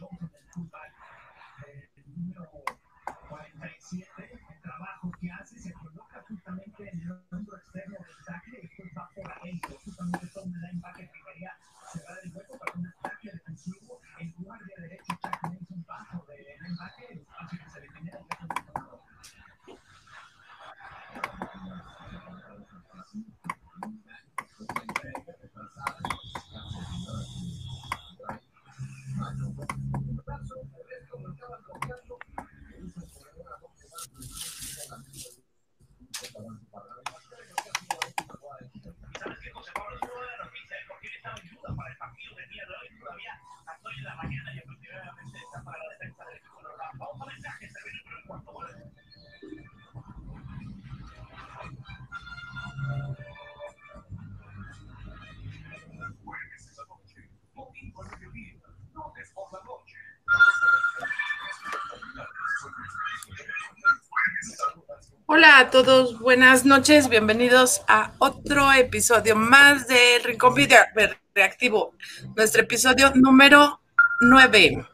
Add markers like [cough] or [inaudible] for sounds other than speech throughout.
Hola a todos, buenas noches, bienvenidos a otro episodio más del Rincón Video Reactivo, nuestro episodio número 9.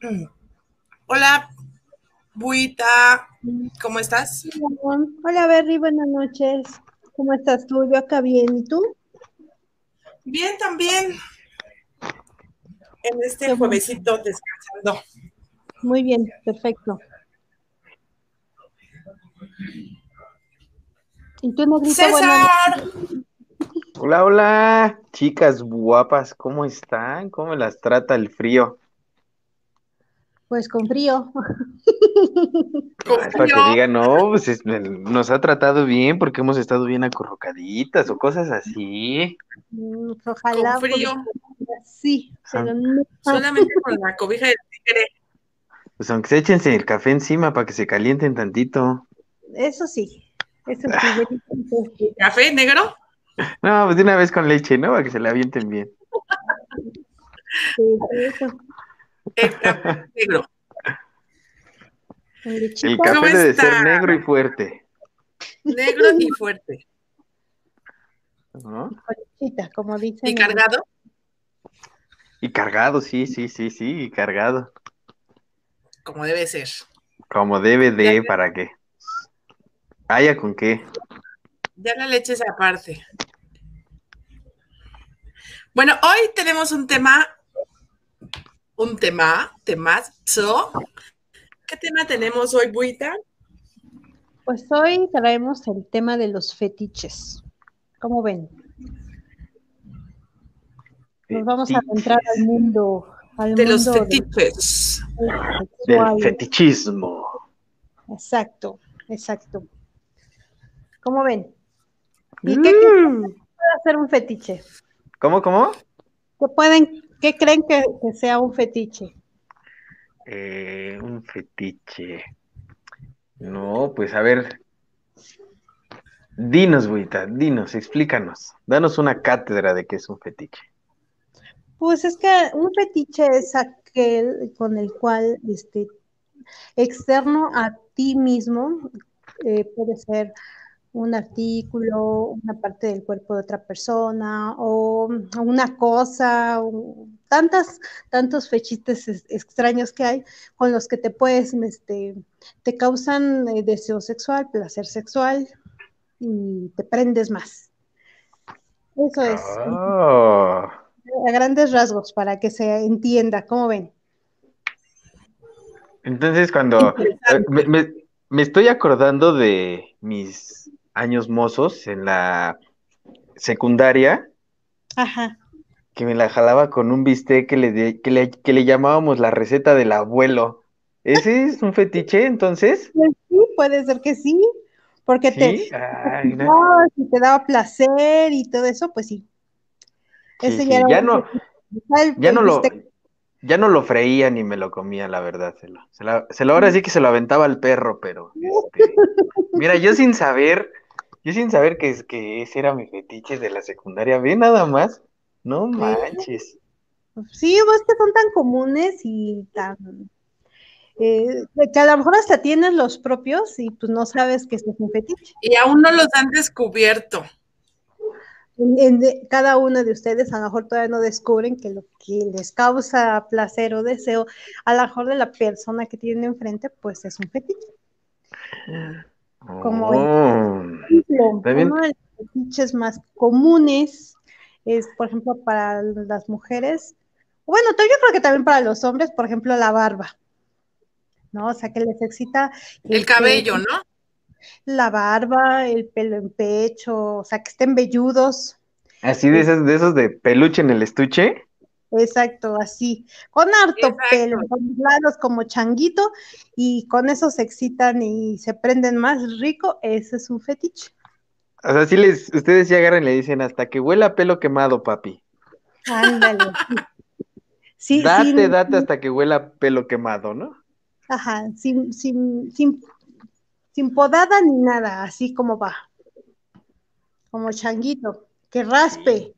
[clears throat] Hola, Buita, ¿cómo estás? Hola, Berry, buenas noches. ¿Cómo estás tú? Yo acá bien, ¿y tú? Bien, también. En este juevesito descansando. Muy bien, perfecto. ¿Y tú, César. [laughs] Hola, hola, chicas guapas, ¿cómo están? ¿Cómo las trata el frío? Pues con frío. Para que digan, no, pues nos ha tratado bien porque hemos estado bien acurrucaditas o cosas así. Mm, ojalá. Con frío. Sí, pero no. Solamente con la cobija del tigre. Pues aunque se échense el café encima para que se calienten tantito. Eso sí, eso sí. [laughs] ¿Café negro? No, pues de una vez con leche, ¿no? Para que se la avienten bien. Sí, eso. El café negro. El café debe ser negro y fuerte. Negro y fuerte. ¿No? como dicen. ¿Y cargado? Y cargado, sí, sí, sí, sí, y cargado. Como debe ser. Como debe de, ¿para qué? ¿Haya con qué? Ya la leche es aparte. Bueno, hoy tenemos un tema, un tema, temazo. ¿Qué tema tenemos hoy, Buita? Pues hoy traemos el tema de los fetiches. ¿Cómo ven? Nos vamos a entrar al mundo. Al de mundo los fetiches. Del fetichismo. Exacto, exacto. ¿Cómo ven? ¿Y qué creen que puede hacer un fetiche? ¿Cómo, cómo? ¿Qué, pueden, qué creen que, que sea un fetiche? Eh, un fetiche. No, pues a ver. Dinos, Buita, dinos, explícanos. Danos una cátedra de qué es un fetiche. Pues es que un fetiche es aquel con el cual, este, externo a ti mismo, eh, puede ser un artículo, una parte del cuerpo de otra persona o una cosa, o tantas, tantos fechites extraños que hay con los que te puedes, este, te causan eh, deseo sexual, placer sexual y te prendes más. Eso es. Oh. A grandes rasgos para que se entienda, ¿cómo ven? Entonces, cuando eh, me, me, me estoy acordando de mis años mozos en la secundaria. Ajá. Que me la jalaba con un bistec que le, de, que le, que le llamábamos la receta del abuelo. ¿Ese es un fetiche entonces? Pues sí, puede ser que sí, porque ¿Sí? te, Ay, te, no. si te daba placer y todo eso, pues sí. Sí, Ese sí, ya, ya no. El- ya el no lo, ya no lo freía ni me lo comía, la verdad. Se lo, se lo- ahora sí que se lo aventaba al perro, pero este, [laughs] mira, yo sin saber, yo sin saber que, es- que ese era mi fetiche de la secundaria, ve nada más, no manches. Sí, pues que son tan comunes y tan eh, que a lo mejor hasta tienes los propios y pues no sabes que este es un fetiche. Y aún no los han descubierto. en, cada uno de ustedes a lo mejor todavía no descubren que lo que les causa placer o deseo, a lo mejor de la persona que tienen enfrente, pues es un fetiche. Como Oh. uno de los fetiches más comunes es, por ejemplo, para las mujeres, bueno, yo creo que también para los hombres, por ejemplo, la barba, ¿no? O sea, que les excita El este, cabello, ¿no? la barba, el pelo en pecho, o sea, que estén velludos, Así de esos, de esos de peluche en el estuche. Exacto, así, con harto Exacto. pelo, con los lados como changuito, y con eso se excitan y se prenden más rico, ese es un fetiche. O sea, sí les, ustedes sí agarran y le dicen hasta que huela pelo quemado, papi. Ándale. Sí, Date, sin- date hasta que huela pelo quemado, ¿no? Ajá, sin, sin, sin, sin podada ni nada, así como va. Como changuito, que raspe.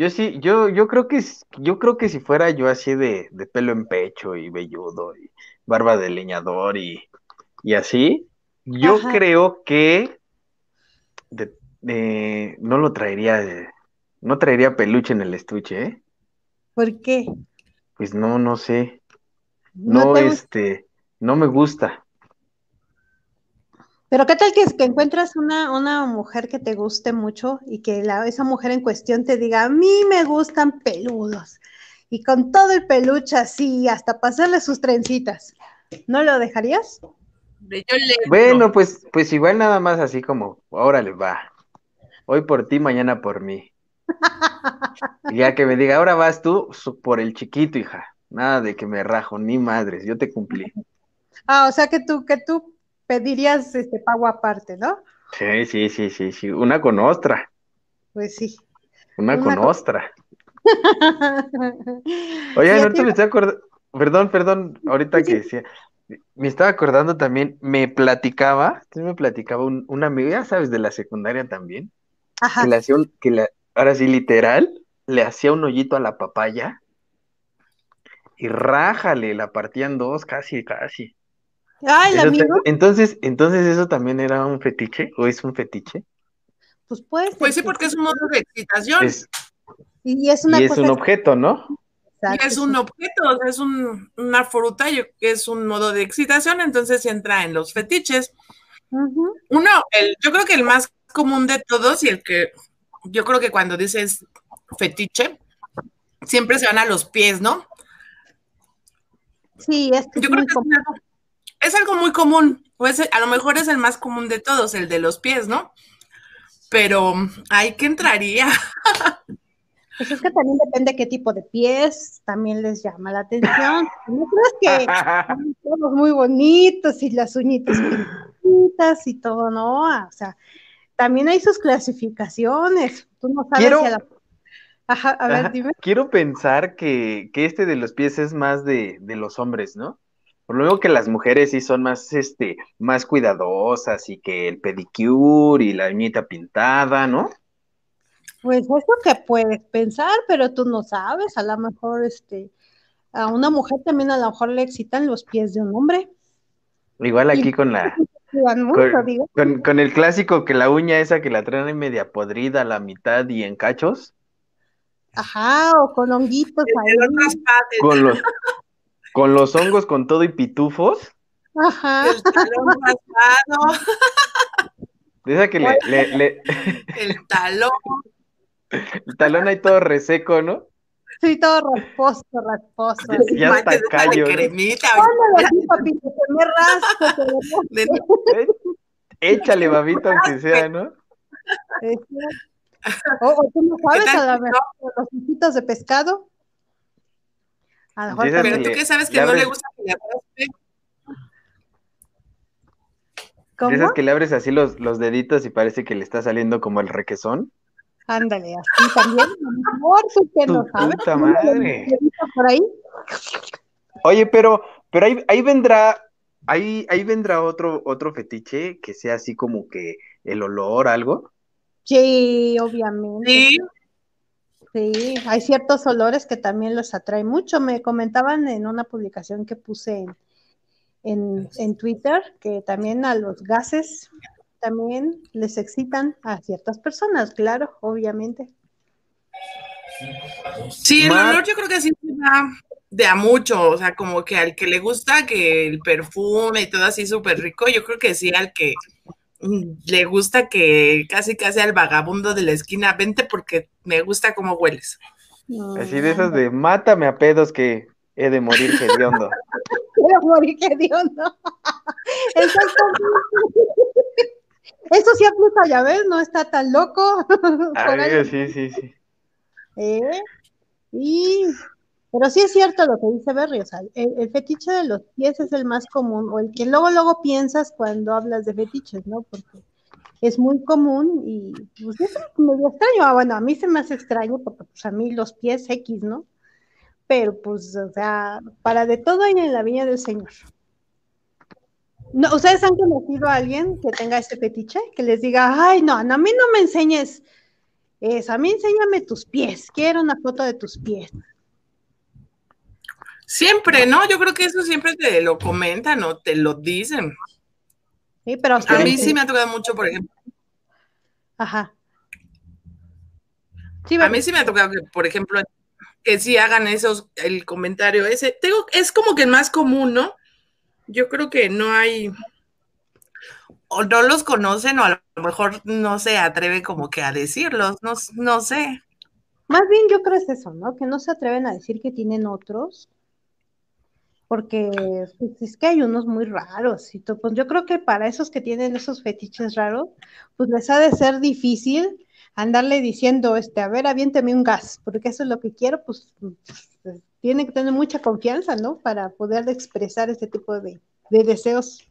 Yo sí, yo, yo creo que, yo creo que si fuera yo así de, de pelo en pecho y velludo y barba de leñador y, y así, yo Ajá. creo que de- de- no lo traería, de- no traería peluche en el estuche, ¿eh? ¿Por qué? Pues no, no sé, no, este, no me gusta. Pero qué tal que, es que encuentras una, una mujer que te guste mucho y que la, esa mujer en cuestión te diga, a mí me gustan peludos. Y con todo el peluche así, hasta pasarle sus trencitas. ¿No lo dejarías? De yo le Bueno, pues, pues igual nada más así como, órale, va. Hoy por ti, mañana por mí. Y ya que me diga, ahora vas tú por el chiquito, hija. Nada de que me rajo, ni madres, yo te cumplí. Ah, o sea que tú, que tú pedirías este pago aparte, ¿no? Sí, sí, sí, sí, sí. Una con ostra, Pues sí. una Una con con- ostra. [laughs] Oye, Sí, ahorita ti- me estoy acordando, perdón, perdón, ahorita que decía, me estaba acordando también, me platicaba, sí me platicaba un, un amigo, ya sabes, de la secundaria también, Ajá. que le hacía un, que le, ahora sí, literal, le hacía un hoyito a la papaya y rájale, la partían dos, casi, casi. El amigo, entonces, entonces eso también era un fetiche, o es un fetiche, pues puede ser Pues sí, que porque es un modo de excitación. es, Y es una y es cosa un objeto, ¿no? Y es un objeto, o sea, es un- una fruta, yo- que es un modo de excitación, entonces entra en los fetiches. Uno, el, yo creo que el más común de todos y el que yo creo que cuando dices fetiche, siempre se van a los pies, ¿no? Sí, es que Yo es creo muy que es. Es algo muy común, o es- a lo mejor es el más común de todos, el de los pies, ¿no? Pero ahí que entraría. [laughs] Pues es que también depende qué tipo de pies también les llama la atención. [laughs] No crees que todos muy bonitos y las uñitas pintitas y todo, ¿no? Ah, O sea, también hay sus clasificaciones. Tú no sabes Quiero- si a la... Ajá, a ver, Ajá. dime. Quiero pensar que, que este de los pies es más de, de los hombres, ¿no? Por lo mismo que las mujeres sí son más, este, más cuidadosas y que el pedicure y la uñita pintada, ¿no? Pues es lo que puedes pensar, pero tú no sabes. A lo mejor, este, a una mujer también a lo mejor le excitan los pies de un hombre. Igual aquí Y- con la, [laughs] mucho, con, digo. con- con el clásico que la uña esa que la traen media podrida a la mitad y en cachos, Ajá, o con honguitos ahí. Con los, con los hongos con todo y pitufos, Ajá. el talón raspado, de esa que le, le- le- [laughs] el talón. el talón ahí todo reseco, ¿no? Sí, todo rasposo, rasposo. Ya- ya está callo, Eh, Échale babita aunque sea, ¿no? O, o tú no sabes, ¿Qué tal a lo si mejor los ojitos de pescado. A lo mejor Empiezas Pero tú que sabes que no le gusta que le. De esas ¿Cómo? que le abres así los, los deditos y parece que le está saliendo como el requesón. Ándale, así también. A lo mejor tú que Tu no sabes. puta madre. Por ahí. Oye, pero, pero ahí, ahí vendrá, ahí, ahí vendrá otro, otro fetiche que sea así como que el olor, algo. Sí, obviamente. Sí, Sí, hay ciertos olores que también los atrae mucho. Me comentaban en una publicación que puse en, en, en Twitter que también a los gases también les excitan a ciertas personas, claro, obviamente. Sí, el olor yo creo que sí va de a mucho, o sea, como que al que le gusta que el perfume y todo así súper rico, yo creo que sí al que le gusta que casi casi al vagabundo de la esquina, vente porque me gusta cómo hueles. Así de esas de mátame a pedos que he de morir hediondo. [laughs] he de morir hediondo. [laughs] Eso sí aplica, ya ves, no está tan loco. [laughs] Ay, sí, sí, sí. ¿Eh? Y pero sí es cierto lo que dice Berry, o sea, el, fetiche de los pies es el más común, o el que luego, luego piensas cuando hablas de fetiches, ¿no? Porque es muy común y pues es medio extraño. Ah, bueno, a mí se me hace extraño porque pues a mí los pies X, ¿no? Pero pues, o sea, para de todo hay en la viña del Señor. No, ¿Ustedes han conocido a alguien que tenga este fetiche? Que les diga, ay, no, a mí no me enseñes eso, a mí enséñame tus pies, quiero una foto de tus pies. Siempre, ¿no? Yo creo que eso siempre te lo comentan o te lo dicen. Sí, pero a mí sí me ha tocado mucho, por ejemplo. Ajá. a mí sí me ha tocado que, por ejemplo, que sí hagan esos, el comentario ese. Tengo, es como que el más común, ¿no? Yo creo que no hay, o no los conocen, o a lo mejor no se atreve como que a decirlos, no, no sé. Más bien yo creo es eso, ¿no? Que no se atreven a decir que tienen otros, porque pues, es que hay unos muy raros y pues yo creo que para esos que tienen esos fetiches raros, pues les ha de ser difícil andarle diciendo, este, a ver, aviénteme un gas, porque eso es lo que quiero, pues, pues tiene que tener mucha confianza, ¿no? Para poder expresar este tipo de, deseos.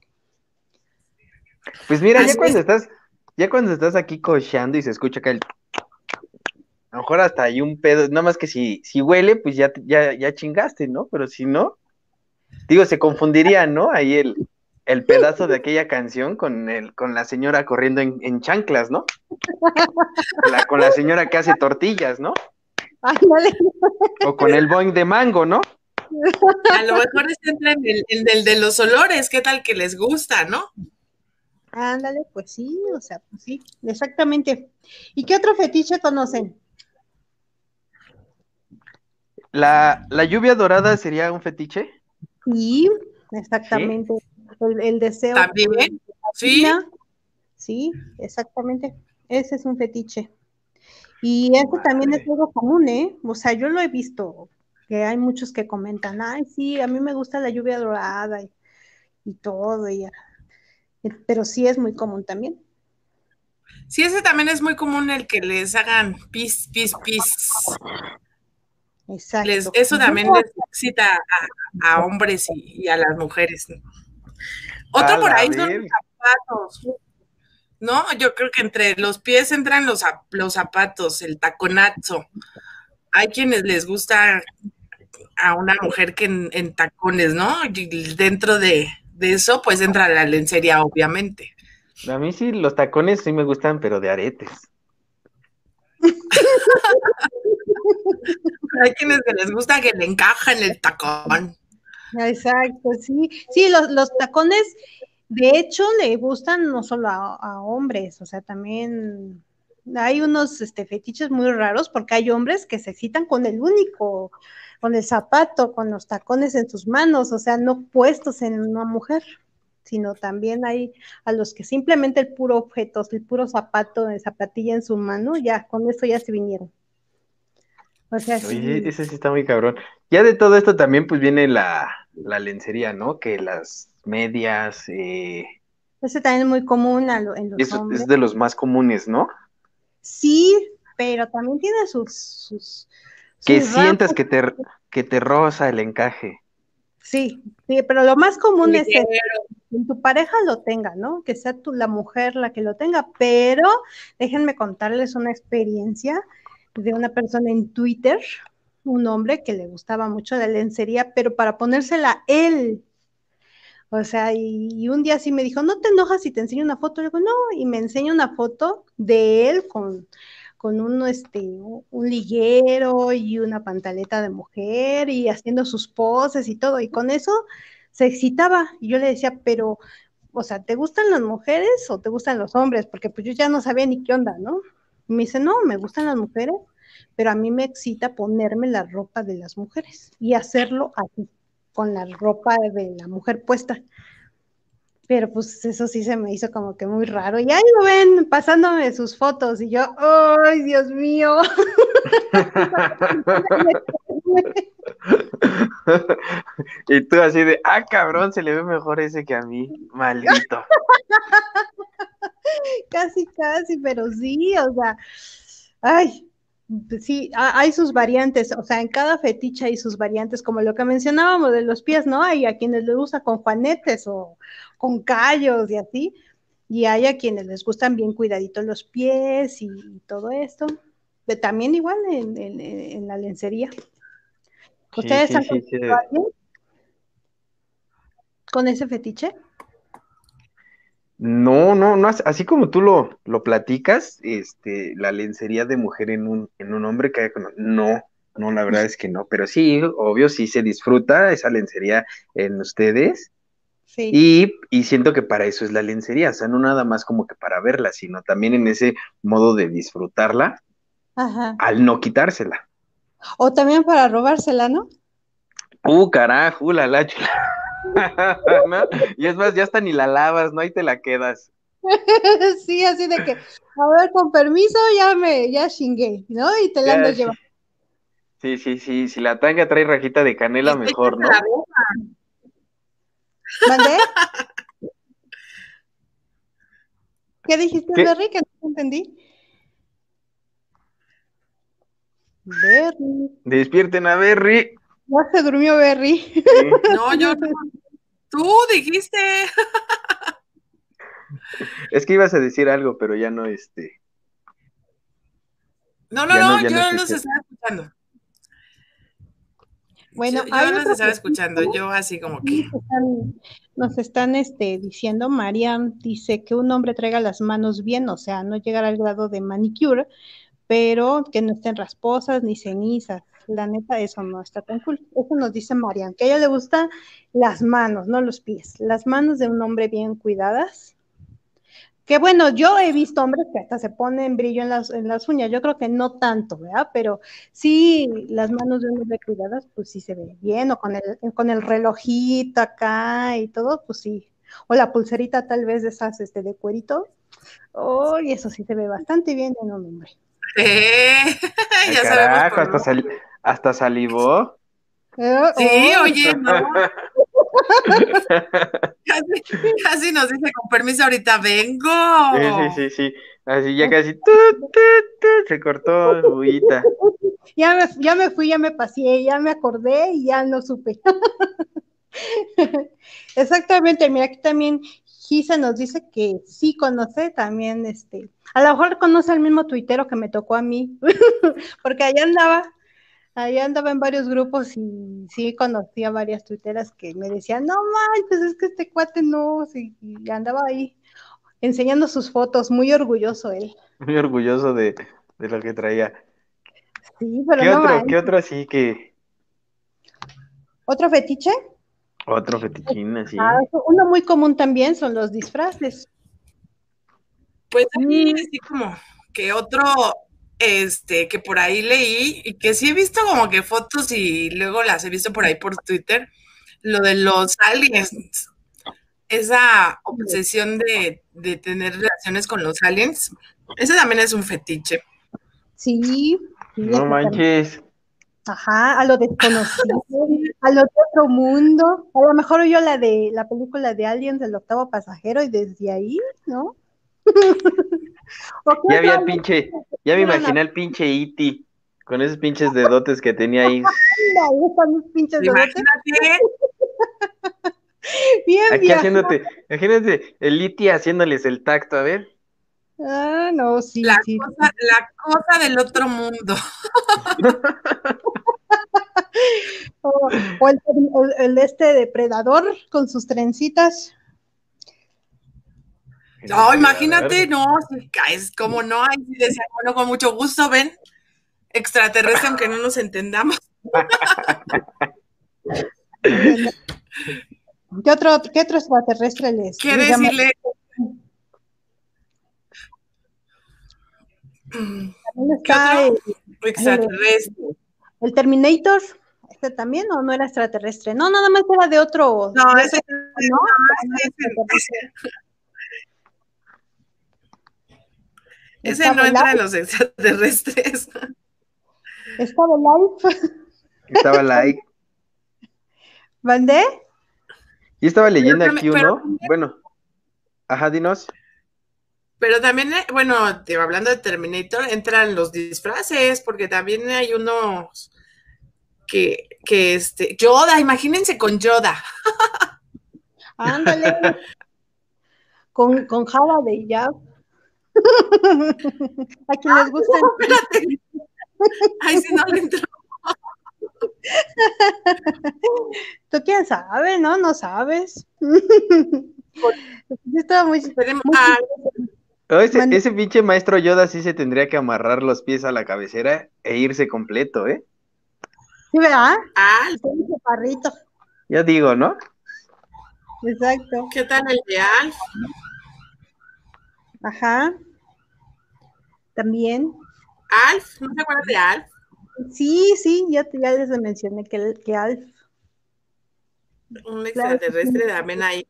Pues mira, ya cuando estás, ya cuando estás aquí cocheando y se escucha que el a lo mejor hasta hay un pedo, nada más que si, si huele, pues ya, ya, ya chingaste, ¿no? Pero si no, Digo, se confundiría, ¿no? Ahí el, el pedazo de aquella canción con el, con la señora corriendo en, chanclas, ¿no? con la señora que hace tortillas, ¿no? O con el boing de mango, ¿no? A lo mejor es en el, de los olores, ¿qué tal que les gusta, no? Ándale, pues sí, o sea, pues sí, exactamente. ¿Y qué otro fetiche conocen? ¿La, la lluvia dorada sería un fetiche? Sí, exactamente. El, deseo. También, sí. Sí, exactamente. Ese es un fetiche. Y eso también es algo común, ¿eh? O sea, yo lo he visto, que hay muchos que comentan, ay, sí, a mí me gusta la lluvia dorada y, todo, pero sí es muy común también. Sí, ese también es muy común el que les hagan pis, pis, pis. Exacto. eso también les excita a, hombres y, a las mujeres. Otro por ahí son los zapatos. No, yo creo que entre los pies entran los, los zapatos, el taconazo. Hay quienes les gusta a una mujer que en, tacones, ¿no? Y dentro de, de, eso, pues entra la lencería, obviamente. A mí sí, los tacones sí me gustan, pero de aretes. [laughs] Hay quienes les gusta que le encajen el tacón. Exacto, sí. Sí, los, tacones, de hecho, le gustan no solo a, hombres, o sea, también hay unos este, fetiches muy raros porque hay hombres que se excitan con el único, con el zapato, con los tacones en sus manos, o sea, no puestos en una mujer, sino también hay a los que simplemente el puro objeto, el puro zapato, zapatilla en su mano, ya, con eso ya se vinieron. O sea, Oye, ese sí está muy cabrón. Ya de todo esto también pues viene la, lencería, ¿no? Que las medias... Eh... Ese también es muy común en los Es de los más comunes, ¿no? Sí, pero también tiene sus... sus, que sientas que te, que te roza el encaje. Sí, sí, pero lo más común es que en tu pareja lo tenga, ¿no? Que sea tú la mujer la que lo tenga, pero déjenme contarles una experiencia de una persona en Twitter, un hombre que le gustaba mucho la lencería, pero para ponérsela él. O sea, y, un día sí me dijo, no te enojas si te enseño una foto. Le digo, no, y me enseña una foto de él con, con un, este, un liguero y una pantaleta de mujer y haciendo sus poses y todo. Y con eso se excitaba. Y yo le decía, pero o sea, ¿te gustan las mujeres o te gustan los hombres? Porque pues yo ya no sabía ni qué onda, ¿no? Me dice, no, me gustan las mujeres, pero a mí me excita ponerme la ropa de las mujeres y hacerlo así, con la ropa de la mujer puesta. Pero pues eso sí se me hizo como que muy raro. Y ahí lo ven pasándome sus fotos y yo, ¡ay, Dios mío! [laughs] y tú así de, ah, cabrón, se le ve mejor ese que a mí, maldito. [laughs] [laughs] casi, casi, pero sí, o sea, ay, sí, hay sus variantes, o sea, en cada fetiche hay sus variantes, como lo que mencionábamos de los pies, ¿no? Hay a quienes les gusta con juanetes o con callos y así, y hay a quienes les gustan bien cuidaditos los pies y, todo esto. Pero también igual en, la lencería. ¿Ustedes han sí, con ese fetiche? No, no, no, así como tú lo, lo platicas, este, la lencería de mujer en un, en un hombre que no, no, la verdad es que no, pero sí, obvio, sí se disfruta esa lencería en ustedes. Sí. Y, y, siento que para eso es la lencería, o sea, no nada más como que para verla, sino también en ese modo de disfrutarla Ajá. al no quitársela. O también para robársela, ¿no? Uh, carajo, la la chula. [laughs] Y es más, ya hasta ni la lavas, ¿no? Ahí te la quedas. [laughs] sí, así de que, a ver, con permiso, ya me, ya chingué, ¿no? Y te la andas llevando. Sí, sí, sí, si la tanga trae rajita de canela, mejor, ¿no? ¿Mandé? [laughs] ¿Qué dijiste, Berry? Que no entendí. Berry. Despierten a Berry. Ya se durmió Berry. [laughs] No, yo no. Tú dijiste. [laughs] Es que ibas a decir algo, pero ya no, este. No, no, no, yo no los estaba escuchando. Bueno, yo, yo los estaba escuchando, yo así como que. Nos están, este, diciendo, Mariam dice que un hombre traiga las manos bien, o sea, no llegar al grado de manicure, pero que no estén rasposas ni cenizas la neta, eso no está tan cool. Eso nos dice Marian, que a ella le gustan las manos, no los pies. Las manos de un hombre bien cuidadas. Que bueno, yo he visto hombres que hasta se ponen brillo en las, en las uñas. Yo creo que no tanto, ¿verdad? Pero sí, las manos de un hombre cuidadas, pues sí se ve bien. O con el, con el relojito acá y todo, pues sí. O la pulserita tal vez de esas este, de cuerito. Oh, y eso sí se ve bastante bien en un hombre. Eh, [laughs] ya sabemos. hasta, hasta salivó. Sí, oye, no. casi, nos dice con permiso, ahorita vengo. Sí, sí, sí, Así ya casi se cortó buita. [laughs] Ya me, ya me fui, ya me pasé, ya me acordé y ya no supe. [laughs] Exactamente, mira, aquí también Gisa nos dice que sí conoce también, este, a lo mejor conoce al mismo tuitero que me tocó a mí, [laughs] porque allá andaba Ahí andaba en varios grupos y sí conocí a varias tuiteras que me decían, no manches, es que este cuate no, y andaba ahí enseñando sus fotos, muy orgulloso él. Muy orgulloso de, lo que traía. Sí, pero ¿Qué otro, ¿Qué otro así que? ¿Otro fetiche? Otro fetichín, así. Ah, uno muy común también son los disfraces. Pues a mí, mm. así como que otro, este, que por ahí leí y que sí he visto como que fotos y luego las he visto por ahí por Twitter, lo de los aliens, esa obsesión de, tener relaciones con los aliens, ese también es un fetiche. Sí. no manches. Ajá, a lo desconocido, a lo de otro mundo. A lo mejor yo la de la película de Aliens del octavo pasajero y desde ahí, ¿no? [laughs] Ya había el pinche, ya me imaginé el pinche Iti con esos pinches dedotes que tenía ahí. bien, Aquí haciéndote, imagínate el Iti haciéndoles el tacto, a ver. Ah, no, sí, la sí. Cosa, la cosa del otro mundo. [laughs] o, el, el, este depredador con sus trencitas. No, imagínate, no, es como no, ahí decía, bueno, con mucho gusto, ven, extraterrestre, aunque no nos entendamos. [laughs] ¿Qué otro, qué otro extraterrestre les? ¿Qué decirle? También ¿Qué está otro? el, Extraterrestre. el Terminator. ¿Este también o no era extraterrestre? No, nada más era de otro. No, ese, ¿no? ese, ese- ese no entra en Life, los extraterrestres. [laughs] Estaba Life. Estaba like. [laughs] ¿Mandé? Y estaba leyendo Pero aquí uno. Bueno. Ajá, dinos. Pero también, eh, bueno, te- hablando de Terminator, entran los disfraces, porque también hay unos que, que este, Yoda, imagínense con Yoda. [laughs] Ándale. con, con Java de Jab. A quien les gusta. Espérate. Ay, si no le entró. Tú quién sabe, ¿no? No sabes. Yo estaba muy, muy ah, Oh, ese, ese pinche maestro Yoda sí se tendría que amarrar los pies a la cabecera e irse completo, ¿eh? Sí, ¿verdad? ah, chaparrito. Ya digo, ¿no? Exacto. ¿qué tal el de Alf? Ajá. También. Alf, ¿no se acuerdan de Alf? Sí, sí, ya, te- ya les mencioné que, que Alf. Un Claro extraterrestre sí. también ahí.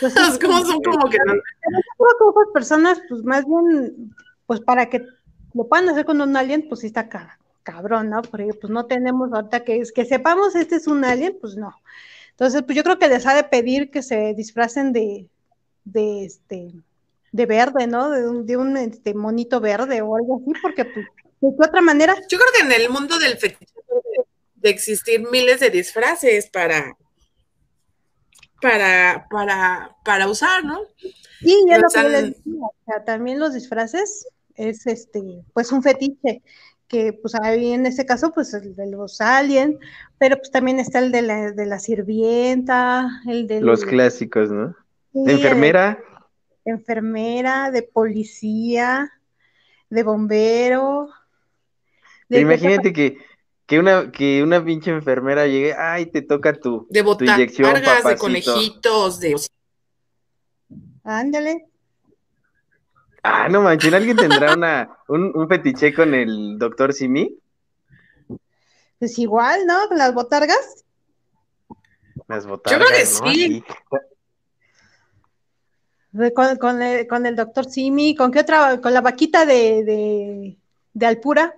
Pues, [laughs] Es como son como que no. Yo creo que esas personas, pues más bien, pues para que lo puedan hacer con un alien, pues sí está ca- cabrón, ¿no? Porque pues no tenemos ahorita que, que sepamos este es un alien, pues no. Entonces, pues yo creo que les ha de pedir que se disfracen de, de este, de verde, ¿no? De un, de un este, monito verde o algo así, porque pues, de otra manera, Yo creo que en el mundo del fetiche de existir miles de disfraces para para para para usar, ¿no? Sí, ya lo que les decía, o sea, también los disfraces es este, pues un fetiche, que pues ahí en este caso, pues el de los aliens, pero pues también está el de la, de la sirvienta, el de Los clásicos, ¿no? sí, De enfermera. Enfermera, de policía, de bombero. de- Pero imagínate que, que una, que una pinche enfermera llegue, ay, te toca tu, De tu inyección, botargas, de conejitos, de Ándale. Ah, no manches, ¿alguien tendrá una, un, un fetiche con el doctor Simi? Pues igual, ¿no? Con las botargas. Las botargas, creo que ¿no? sí. Con, con el, con el doctor Simi, ¿con qué otra? Con la vaquita de, de, de Alpura.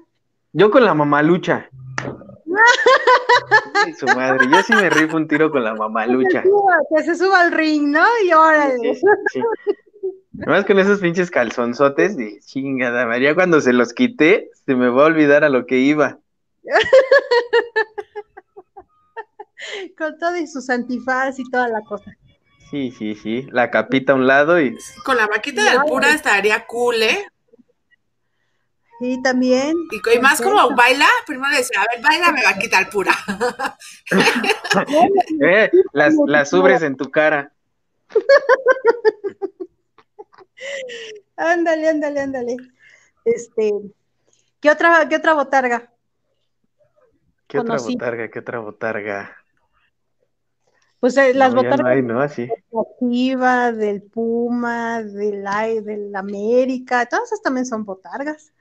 Yo con la mamalucha. [laughs] Ay, su madre, yo sí me rifo un tiro con la mamalucha. Que se suba al ring, ¿no? Y órale. Sí, sí. Además con esos pinches calzonzotes de chingada María, cuando se los quité, se me va a olvidar a lo que iba. [laughs] Con todo y sus antifaz y toda la cosa. Sí, sí, sí. La capita a un lado y con la vaquita de Alpura estaría cool, ¿eh? Sí, también. Y, más como baila, primero le decía, a ver, bailame vaquita Alpura. [laughs] eh, las, las ubres en tu cara. Ándale, ándale, ándale. Este, ¿qué otra, qué otra botarga? ¿Qué otra botarga? ¿Qué otra botarga? Pues eh, las No, ya no botargas hay, ¿no? Así. de del Puma, del, del América, todas esas también son botargas.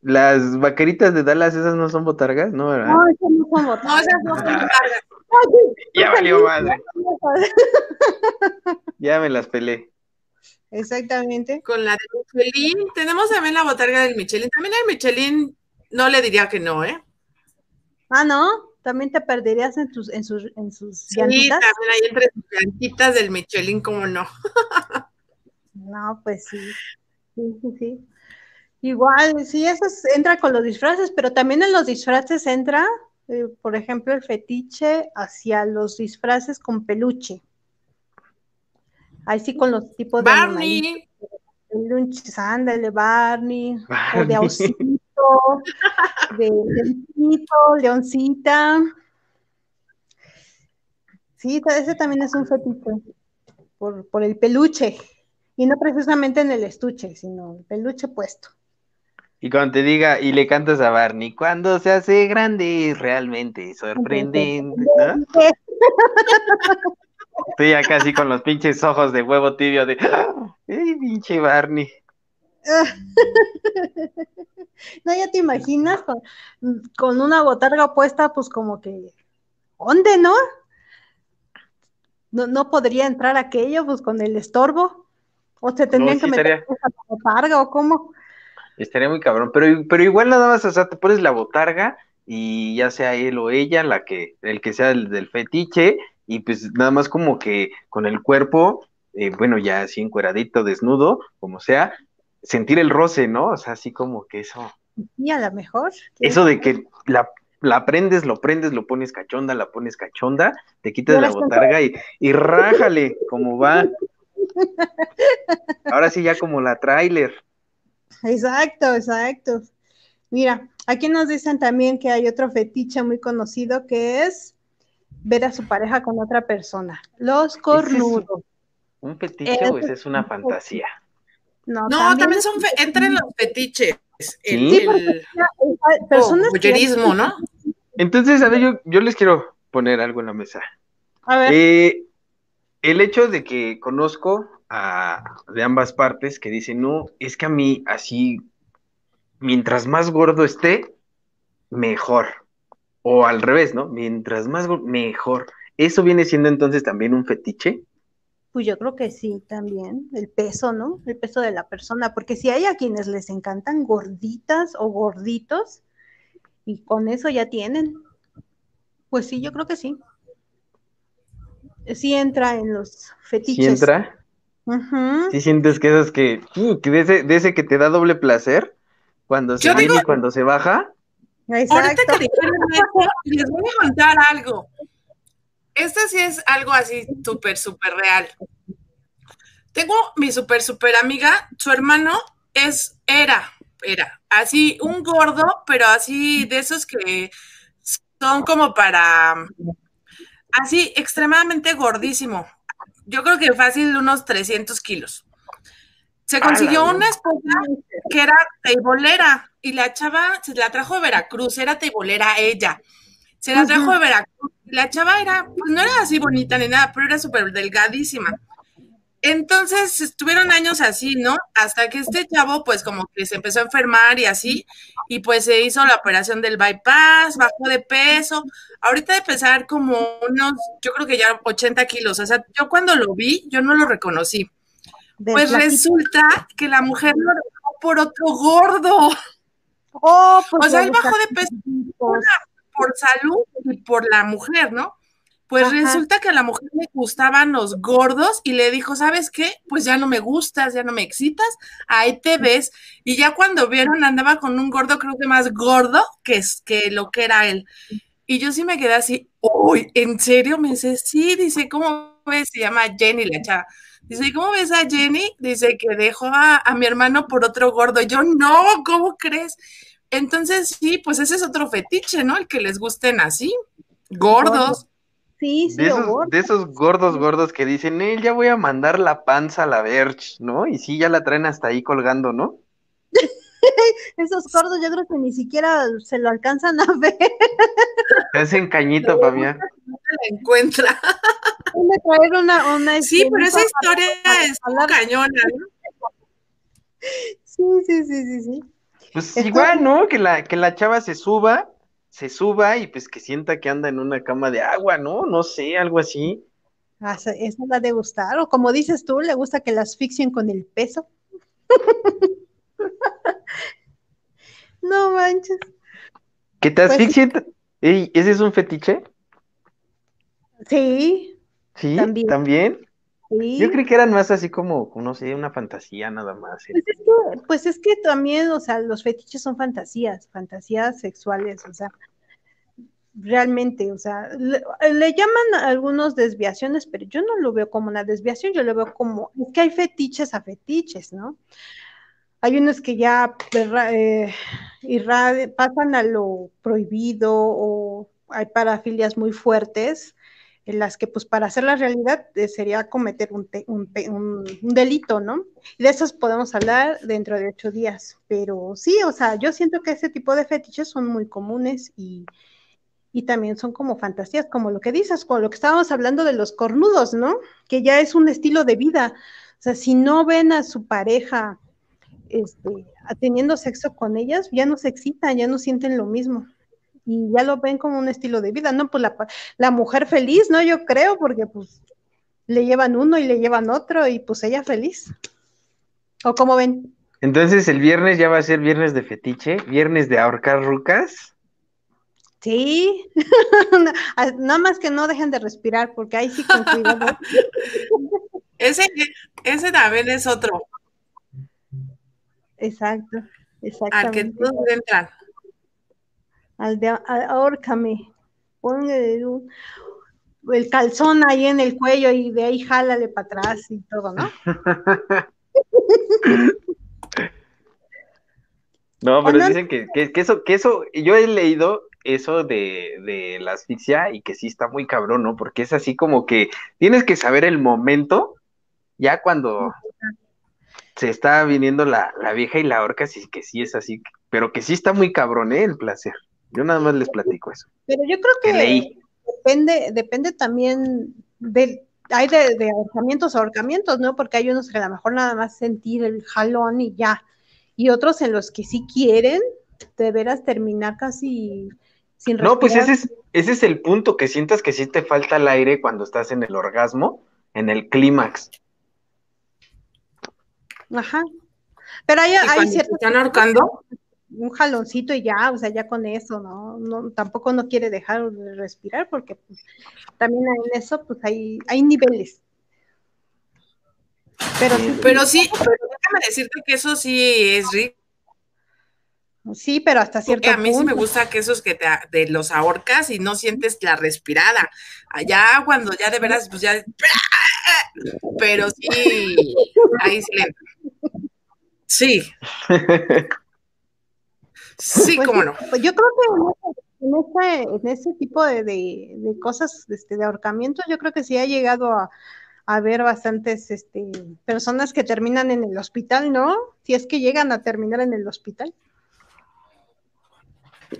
Las vaqueritas de Dallas, esas no son botargas, ¿no? ¿verdad? No, esas no son No, botargas. esas no son botargas. [laughs] ya valió madre. Ya me las pelé. Exactamente. Con la de Michelin, tenemos también la botarga del Michelin. También el Michelin, no le diría que no, ¿eh? Ah, ¿no? También te perderías en tus, en sus, en sus Sí, llantitas. también hay entre sus llantitas del Michelin, como no. [laughs] No, pues sí. Sí, sí, sí. Igual, sí, eso es- entra con los disfraces, pero también en los disfraces entra, eh, por ejemplo, el fetiche hacia los disfraces con peluche. Ahí sí con los tipos de Barney, peluches, ándale, Barney, o de Barney. De leoncito, leoncita. Sí, ese también es un fetiche por, por el peluche. Y no precisamente en el estuche, sino el peluche puesto. Y cuando te diga, y le cantas a Barney, cuando se hace grande es realmente sorprendente, ¿no? Estoy acá así con los pinches ojos de huevo tibio de. ¡Ay, pinche Barney! [laughs] no, ya te imaginas con, una botarga puesta, pues como que, ¿dónde, no? no? No podría entrar aquello, pues con el estorbo. O se tendrían que meter la botarga, o cómo. Estaría muy cabrón, pero, pero igual nada más, o sea, te pones la botarga y ya sea él o ella, la que, el que sea el del fetiche, y pues nada más como que con el cuerpo, eh, bueno, ya así encueradito, desnudo, como sea, sentir el roce, ¿no? O sea, así como que eso. Y a lo mejor. Eso de que la, la prendes, lo prendes, lo pones cachonda, la pones cachonda, te quitas la botarga y, y rájale, como va. [laughs] Ahora sí, ya como la trailer. Exacto, exacto. Mira, aquí nos dicen también que hay otro fetiche muy conocido que es ver a su pareja con otra persona. Los cornudos. ¿Un fetiche o es una fantasía? No, también, son entran los fetiches. El, ¿Sí? el, ¿no? Entonces, a ver, yo, yo, les quiero poner algo en la mesa. A ver. Eh, el hecho de que conozco a, de ambas partes que dicen, no, es que a mí así, mientras más gordo esté, mejor. O al revés, ¿no? Mientras más gordo, mejor. ¿Eso viene siendo entonces también un fetiche? Pues yo creo que sí, también, el peso, ¿no? El peso de la persona, porque si hay a quienes les encantan gorditas o gorditos, y con eso ya tienen, pues sí, yo creo que sí. Sí entra en los fetiches. ¿Sí entra? ¿Sí sientes que esas que, que de, ese, de ese que te da doble placer? Cuando se viene y cuando se baja. Ahorita que les voy a contar algo. Este sí es algo así súper, súper real. Tengo mi súper, súper amiga, su hermano es, era, era, así un gordo, pero así de esos que son como para, así extremadamente gordísimo. Yo creo que fácil unos 300 kilos. Se consiguió una esposa que era teibolera y la chava se la trajo de Veracruz, era teibolera ella. Se la trajo de Veracruz la chava era, pues no era así bonita ni nada, pero era súper delgadísima. Entonces estuvieron años así, ¿no? Hasta que este chavo, pues como que se empezó a enfermar y así, y pues se hizo la operación del bypass, bajó de peso. Ahorita de pesar como unos, yo creo que ya 80 kilos. O sea, yo cuando lo vi, yo no lo reconocí. Pues resulta que la mujer lo dejó por otro gordo. Oh, pues o sea, él bajó de peso por salud y por la mujer, ¿no? Pues resulta que a la mujer le gustaban los gordos y le dijo, ¿sabes qué? Pues ya no me gustas, ya no me excitas, ahí te ves. Y ya cuando vieron andaba con un gordo, creo que más gordo que, que lo que era él. Y yo sí me quedé así, uy, ¿en serio? Me dice, sí, dice, ¿cómo ves? Se llama Jenny la chava. Dice, ¿y cómo ves a Jenny? Dice que dejó a, a mi hermano por otro gordo. yo, no, ¿cómo crees? Entonces, sí, pues ese es otro fetiche, ¿no? El que les gusten así, gordos. Sí, sí, de esos, de esos gordos, gordos que dicen, eh, ya voy a mandar la panza a la verge, ¿no? Y sí, ya la traen hasta ahí colgando, ¿no? [laughs] esos gordos yo creo que ni siquiera se lo alcanzan a ver. [laughs] Se hacen cañito para mí. No la encuentra. [laughs] Una, una sí, pero esa historia es cañona, ¿no? Sí, sí, sí, sí, sí. Pues igual, ¿no? Que la, que la chava se suba, se suba y pues que sienta que anda en una cama de agua, ¿no? No sé, algo así. Ah, esa la de gustar, o como dices tú, le gusta que la asfixien con el peso. [laughs] no manches. ¿Que te pues asfixien? ¿Ese es un fetiche? Sí. ¿Sí? ¿También? ¿También? Yo creí que eran más así como, no sé, una fantasía nada más. ¿eh? Pues es, que, pues es que también, o sea, los fetiches son fantasías, fantasías sexuales, o sea, realmente, o sea, le, llaman a algunos desviaciones, pero yo no lo veo como una desviación, yo lo veo como, es que hay fetiches a fetiches, ¿no? Hay unos que ya eh, pasan a lo prohibido o hay parafilias muy fuertes las que pues para hacer la realidad eh, sería cometer un, delito, ¿no? Y de esos podemos hablar dentro de ocho días, pero sí, o sea, yo siento que ese tipo de fetiches son muy comunes y, y también son como fantasías, como lo que dices, con lo que estábamos hablando de los cornudos, ¿no? Que ya es un estilo de vida. O sea, si no ven a su pareja este, teniendo sexo con ellas, ya no se excitan, ya no sienten lo mismo. Y ya lo ven como un estilo de vida, ¿no? Pues la, la mujer feliz, ¿no? Yo creo, porque pues le llevan uno y le llevan otro y pues ella feliz. ¿O cómo ven? Entonces el viernes ya va a ser viernes de fetiche, viernes de ahorcar rucas. Sí, [laughs] nada más que no dejen de respirar, porque ahí sí con cuidado. [laughs] ese, ese también es otro. Exacto, exactamente. Al que todos entran. Al de ahórcame. Ponle el calzón ahí en el cuello y de ahí jálale para atrás y todo, ¿no? [laughs] no, pero dicen que, que, eso, que eso, yo he leído eso de, de la asfixia y que sí está muy cabrón, ¿no? Porque es así como que tienes que saber el momento, ya cuando se está viniendo la, vieja y la horca, sí que sí es así, pero que sí está muy cabrón, ¿eh? El placer. Yo nada más les platico eso. Pero yo creo que, depende, depende también del, hay de, de, ahorcamientos a ahorcamientos, ¿no? Porque hay unos que a lo mejor nada más sentir el jalón y ya, y otros en los que sí quieren de veras terminar casi sin No, pues ese es, ese es el punto, que sientas que sí te falta el aire cuando estás en el orgasmo, en el clímax. Ajá. Pero hay, hay ciertos... ¿Están ahorcando? Un jaloncito y ya, o sea, ya con eso, ¿no? no tampoco no quiere dejar de respirar porque pues, también en eso pues hay, hay niveles. Pero sí, pero sí, pero déjame decirte que eso sí es rico. Sí, pero hasta cierto Porque a mí sí me gusta que esos que te, de los ahorcas y no sientes la respirada. Allá cuando ya de veras, pues ya. Pero sí, ahí sí Sí. [laughs] Sí, pues cómo no. Pues yo creo que en ese, en ese tipo de, de, cosas este, de ahorcamiento, yo creo que sí ha llegado a, a ver bastantes este, personas que terminan en el hospital, ¿no? Si es que llegan a terminar en el hospital.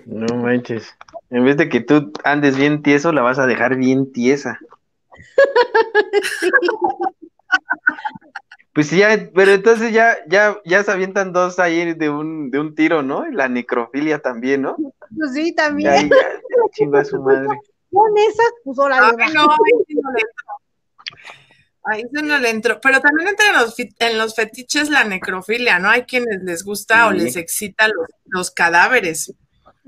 No manches. En vez de que tú andes bien tieso, la vas a dejar bien tiesa. [laughs] Pues ya, pero entonces ya, ya, ya se avientan dos ahí de un, de un tiro, ¿no? Y la necrofilia también, ¿no? Pues sí, también. Ahí ya, su [laughs] madre. Con esas, pues ahora no, ahí sí no le. Ahí sí no le. Pero también entra en los, en los fetiches la necrofilia, ¿no? Hay quienes les gusta o les excita los, los cadáveres.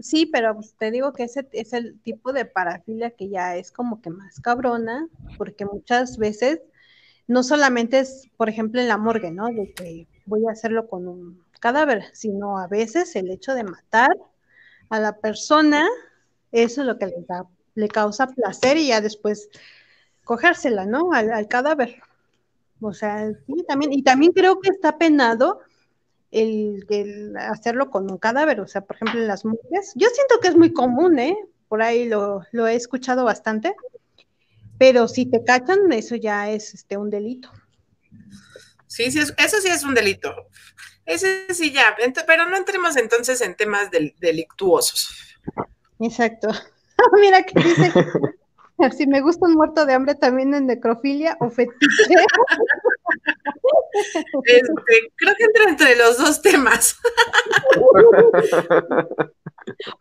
Sí, pero pues, te digo que ese es el tipo de parafilia que ya es como que más cabrona, porque muchas veces no solamente es, por ejemplo, en la morgue, ¿no? De que voy a hacerlo con un cadáver, sino a veces el hecho de matar a la persona, eso es lo que le, da, le causa placer y ya después cogérsela, ¿no? Al, cadáver. O sea, sí, también, y también creo que está penado el, hacerlo con un cadáver, o sea, por ejemplo, en las mujeres. Yo siento que es muy común, ¿eh? Por ahí lo he escuchado bastante, pero si te cachan, eso ya es este, un delito. Sí, sí, eso sí es un delito. Ese sí ya, pero no entremos entonces en temas del, delictuosos. Exacto. [laughs] Mira que dice, [laughs] si me gusta un muerto de hambre también en necrofilia o fetiche. [laughs] Este, creo que entra entre los dos temas.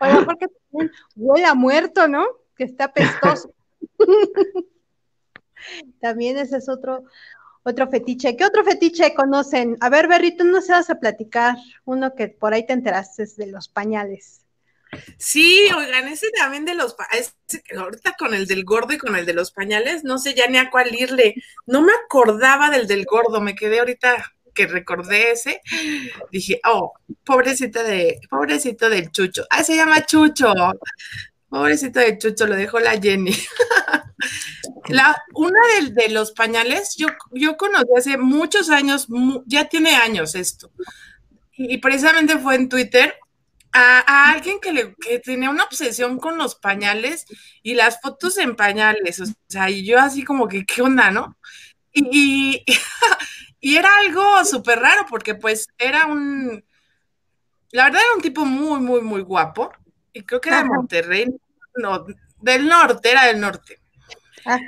Oye, porque también huele a muerto, ¿no? Que está pestoso. También ese es otro, otro fetiche. ¿Qué otro fetiche conocen? A ver, Berrito, no se vas a platicar uno que por ahí te enteraste de los pañales. Sí, oigan, ese también de los ahorita con el del gordo y con el de los pañales, no sé ya ni a cuál irle. No me acordaba del del gordo, me quedé ahorita que recordé ese, dije, oh, pobrecito de, pobrecito del Chucho. Ah, se llama Chucho. Pobrecito de Chucho, lo dejó la Jenny. [laughs] la, una de, los pañales, yo, yo conocí hace muchos años, ya tiene años esto, y, precisamente fue en Twitter a, alguien que, le, que tenía una obsesión con los pañales y las fotos en pañales, o sea, y yo así como que, ¿qué onda, no? Y, y [laughs] era algo súper raro porque pues era un, la verdad era un tipo muy, muy, muy guapo y creo que era de Monterrey, no, del norte, era del norte.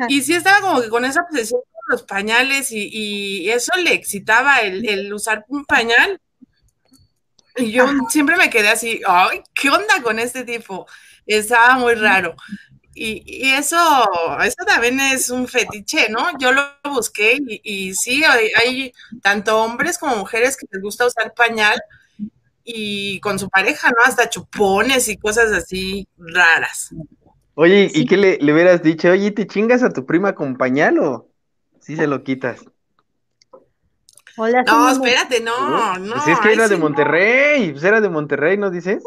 Y sí estaba como que con esa obsesión con los pañales y, eso le excitaba el, usar un pañal. Y yo siempre me quedé así, ay, ¿qué onda con este tipo? Estaba muy raro. Y, eso, eso también es un fetiche, ¿no? Yo lo busqué y, y sí, hay, hay, tanto hombres como mujeres que les gusta usar pañal y con su pareja, ¿no? Hasta chupones y cosas así raras. Oye, ¿y qué le, le, hubieras dicho? Oye, ¿te chingas a tu prima con pañal o sí se lo quitas? Hola, no, espérate, no, no. Pues es que era de Monterrey, pues era de Monterrey, ¿no dices?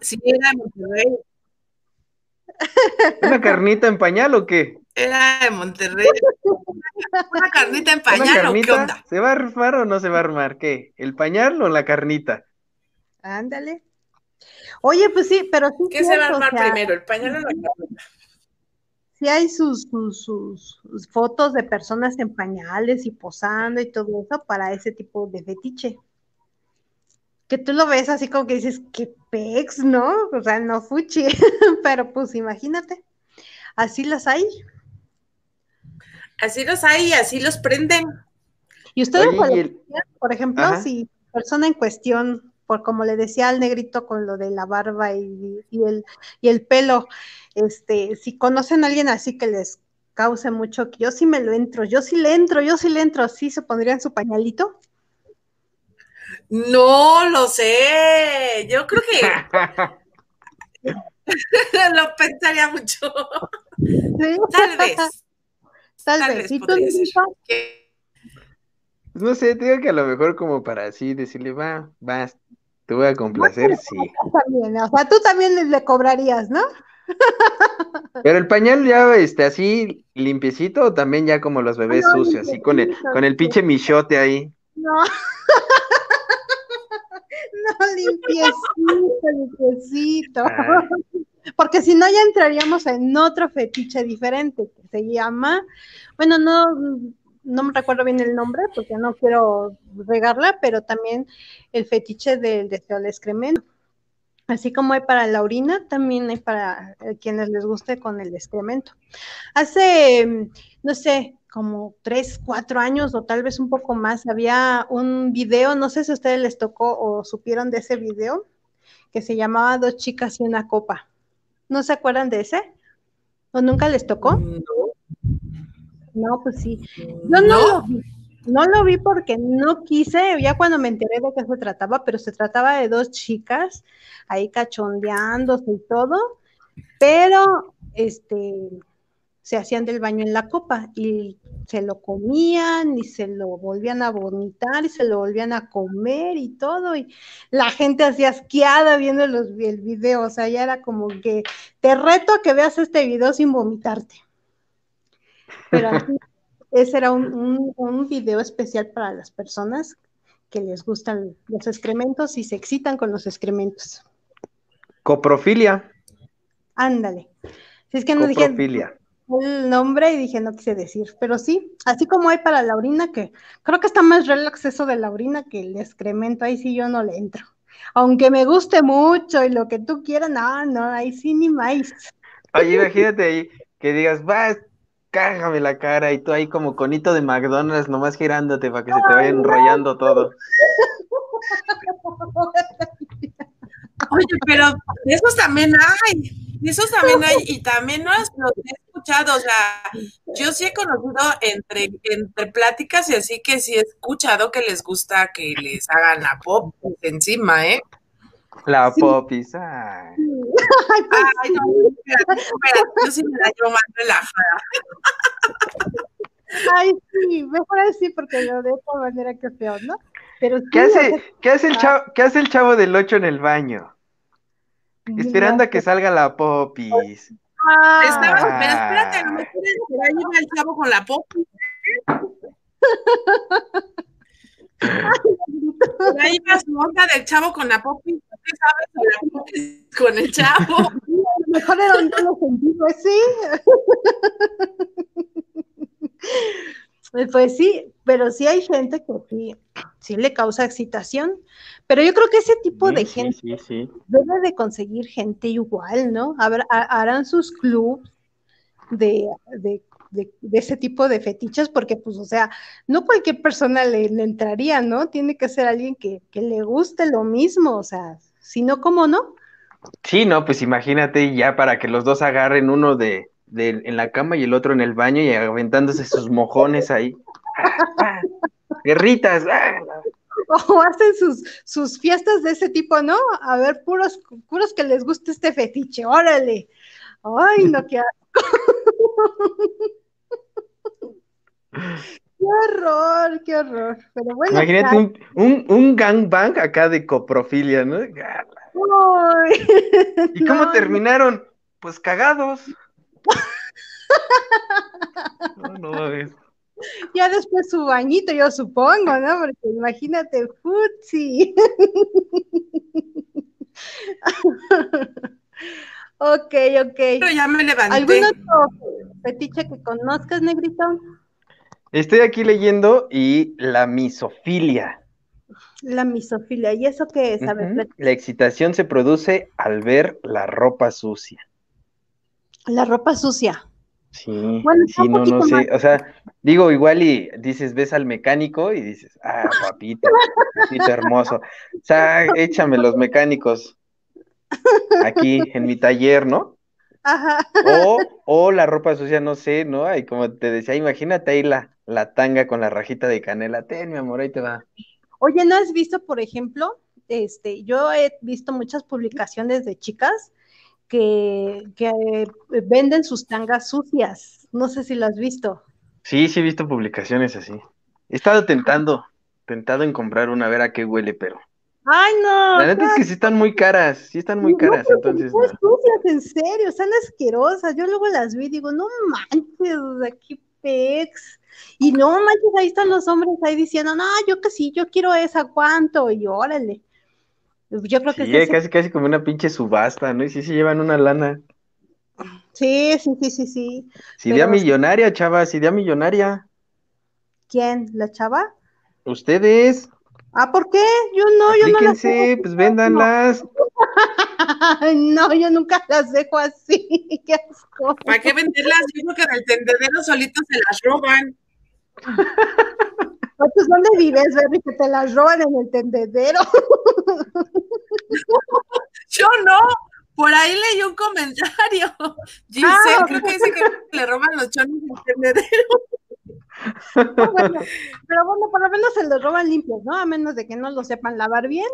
Sí, era de Monterrey. ¿Una carnita en pañal o qué? Era de Monterrey. [laughs] ¿Una carnita en pañal o qué onda? ¿Se va a armar o no se va a armar? ¿Qué? ¿El pañal o la carnita? Ándale. Oye, pues sí, pero sí. ¿Qué se va a armar primero, el pañal o la carnita? Sí hay sus, sus, fotos de personas en pañales y posando y todo eso para ese tipo de fetiche. Que tú lo ves así como que dices, qué pex, ¿no? O sea, no fuchi, [laughs] pero pues imagínate, así las hay. Así los hay y así los prenden. Y ustedes, por ejemplo, si persona en cuestión por como le decía al negrito con lo de la barba y, el, y el pelo, este, si conocen a alguien así que les cause mucho, que yo sí me lo entro, yo sí le entro, yo sí le entro, ¿sí se pondrían su pañalito? No lo sé, yo creo que [laughs] [laughs] lo pensaría mucho. Tal vez. Tal, vez. ¿Y tú, no sé, te digo que a lo mejor como para así decirle, va, vas, te voy a complacer, sí. También, o sea, tú también le cobrarías, ¿no? [laughs] Pero el pañal ya este así limpiecito o también ya como los bebés sucios, así con el con el pinche michote ahí. No. [laughs] no, limpiecito, limpiecito. Ah. Porque si no ya entraríamos en otro fetiche diferente que se llama, bueno, no no me recuerdo bien el nombre porque no quiero regarla, pero también el fetiche del deseo al excremento. Así como hay para la orina, también hay para eh, quienes les guste con el excremento. Hace, no sé, como tres, cuatro años o tal vez un poco más, había un video, no sé si a ustedes les tocó o supieron de ese video, que se llamaba Dos chicas y una copa. ¿No se acuerdan de ese? ¿O nunca les tocó? No, pues sí. Yo no, Lo vi. No lo vi porque no quise, ya cuando me enteré de qué se trataba, pero se trataba de dos chicas ahí cachondeándose y todo, pero este se hacían del baño en la copa y se lo comían y se lo volvían a vomitar y se lo volvían a comer y todo y la gente así asqueada viendo los, el video, o sea, ya era como que te reto a que veas este video sin vomitarte. Pero [laughs] ese era un, un, video especial para las personas que les gustan los excrementos y se excitan con los excrementos. Coprofilia. Ándale. Si es que no dije el nombre y dije no quise decir, pero sí, así como hay para la orina, que creo que está más relax eso de la orina que el excremento, ahí sí yo no le entro. Aunque me guste mucho y lo que tú quieras, no, no, ahí sí ni más. Oye, imagínate ahí que digas, va, cágame la cara y tú ahí como conito de McDonald's nomás girándote para que se te vaya enrollando todo. Oye, pero esos también hay, esos también hay, y también no los he escuchado, o sea, yo sí he conocido entre, entre pláticas y así que sí he escuchado que les gusta que les hagan la pop encima, ¿eh? La popis, ay. Ay, no, espérate, espérate, yo sí me la llevo más relajada. Ay, sí, mejor así porque lo de esta manera que feo, ¿no? Pero ¿Qué, hace, ¿qué, hace el chavo, ¿Qué hace el chavo del 8 en el baño? Esperando a que salga la popis. Ah, Estaba, pero espérate, no me quieres esperar llevar el chavo con la popis. Por ahí va su onda del chavo con la popis. ¿Qué sabes de la popis con el chavo? A [laughs] lo mejor era un sentido, ¿sí? Pues sí, pero sí hay gente que sí, sí le causa excitación, pero yo creo que ese tipo de gente debe de conseguir gente igual, ¿no? harán sus clubs de, ese tipo de fetiches, porque pues, o sea, no cualquier persona le, entraría, ¿no? Tiene que ser alguien que, le guste lo mismo, o sea, si no, ¿cómo no? Sí, no, pues imagínate ya para que los dos agarren uno de, de en la cama y el otro en el baño y aventándose sus mojones ahí. Guerritas. O hacen sus, sus fiestas de ese tipo, ¿no? A ver, puros, puros que les guste este fetiche, órale. Ay, no, qué Qué horror, qué horror. Pero bueno, Imagínate un, un, un gangbang acá de coprofilia, ¿no? [laughs] ¿Y cómo terminaron? Pues cagados. No, no, es ya después su bañito, yo supongo, ¿no? Porque imagínate, futsi. ok, ok. Pero ya me levanté. ¿Algún otro fetiche que conozcas, negrito? Estoy aquí leyendo y la misofilia. La misofilia, ¿y eso qué es? A ver, La excitación se produce al ver la ropa sucia. La ropa sucia. Sí, sí, no, no sé, o sea, digo igual y dices, ves al mecánico y dices, ah, [laughs] papito, papito hermoso, o sea, échame los mecánicos aquí en mi taller, ¿no? Ajá. O, o la ropa sucia, no sé, ¿no? Y como te decía, imagínate ahí la, la tanga con la rajita de canela, ten, mi amor, ahí te va. Oye, ¿no has visto, por ejemplo, este, yo he visto muchas publicaciones de chicas que, venden sus tangas sucias. No sé si lo has visto. Sí, sí he visto publicaciones así. He estado tentando, tentado en comprar una, a ver a qué huele, pero. Ay, no. La neta es que sí están muy caras, sí están muy caras, entonces. No. sucias, en serio, están asquerosas. Yo luego las vi y digo, no manches, aquí pex. Y no manches, ahí están los hombres ahí diciendo, no, yo que sí, yo quiero esa, ¿cuánto? Y órale. Yo creo que sí. casi, casi como una pinche subasta, ¿no? Y sí se llevan una lana. Sí, sí, sí, sí, sí. Si idea millonaria, chava, si idea millonaria. ¿Quién? ¿La chava? Ustedes. Ah, ¿por qué? Yo no, yo no las dejo. pues véndanlas. [laughs] No. yo nunca las dejo así. [laughs] Qué asco. ¿Para qué venderlas? Yo creo que en el tendedero solitos se las roban. [laughs] Pues, ¿dónde vives, Berry? Que te las roban en el tendedero. [laughs] Yo no. Por ahí leí un comentario. [laughs] Giselle, ah, creo que dice que le roban los chones en el tendedero. [laughs] pero bueno, por lo menos se los roban limpios, ¿no? A menos de que no lo sepan lavar bien.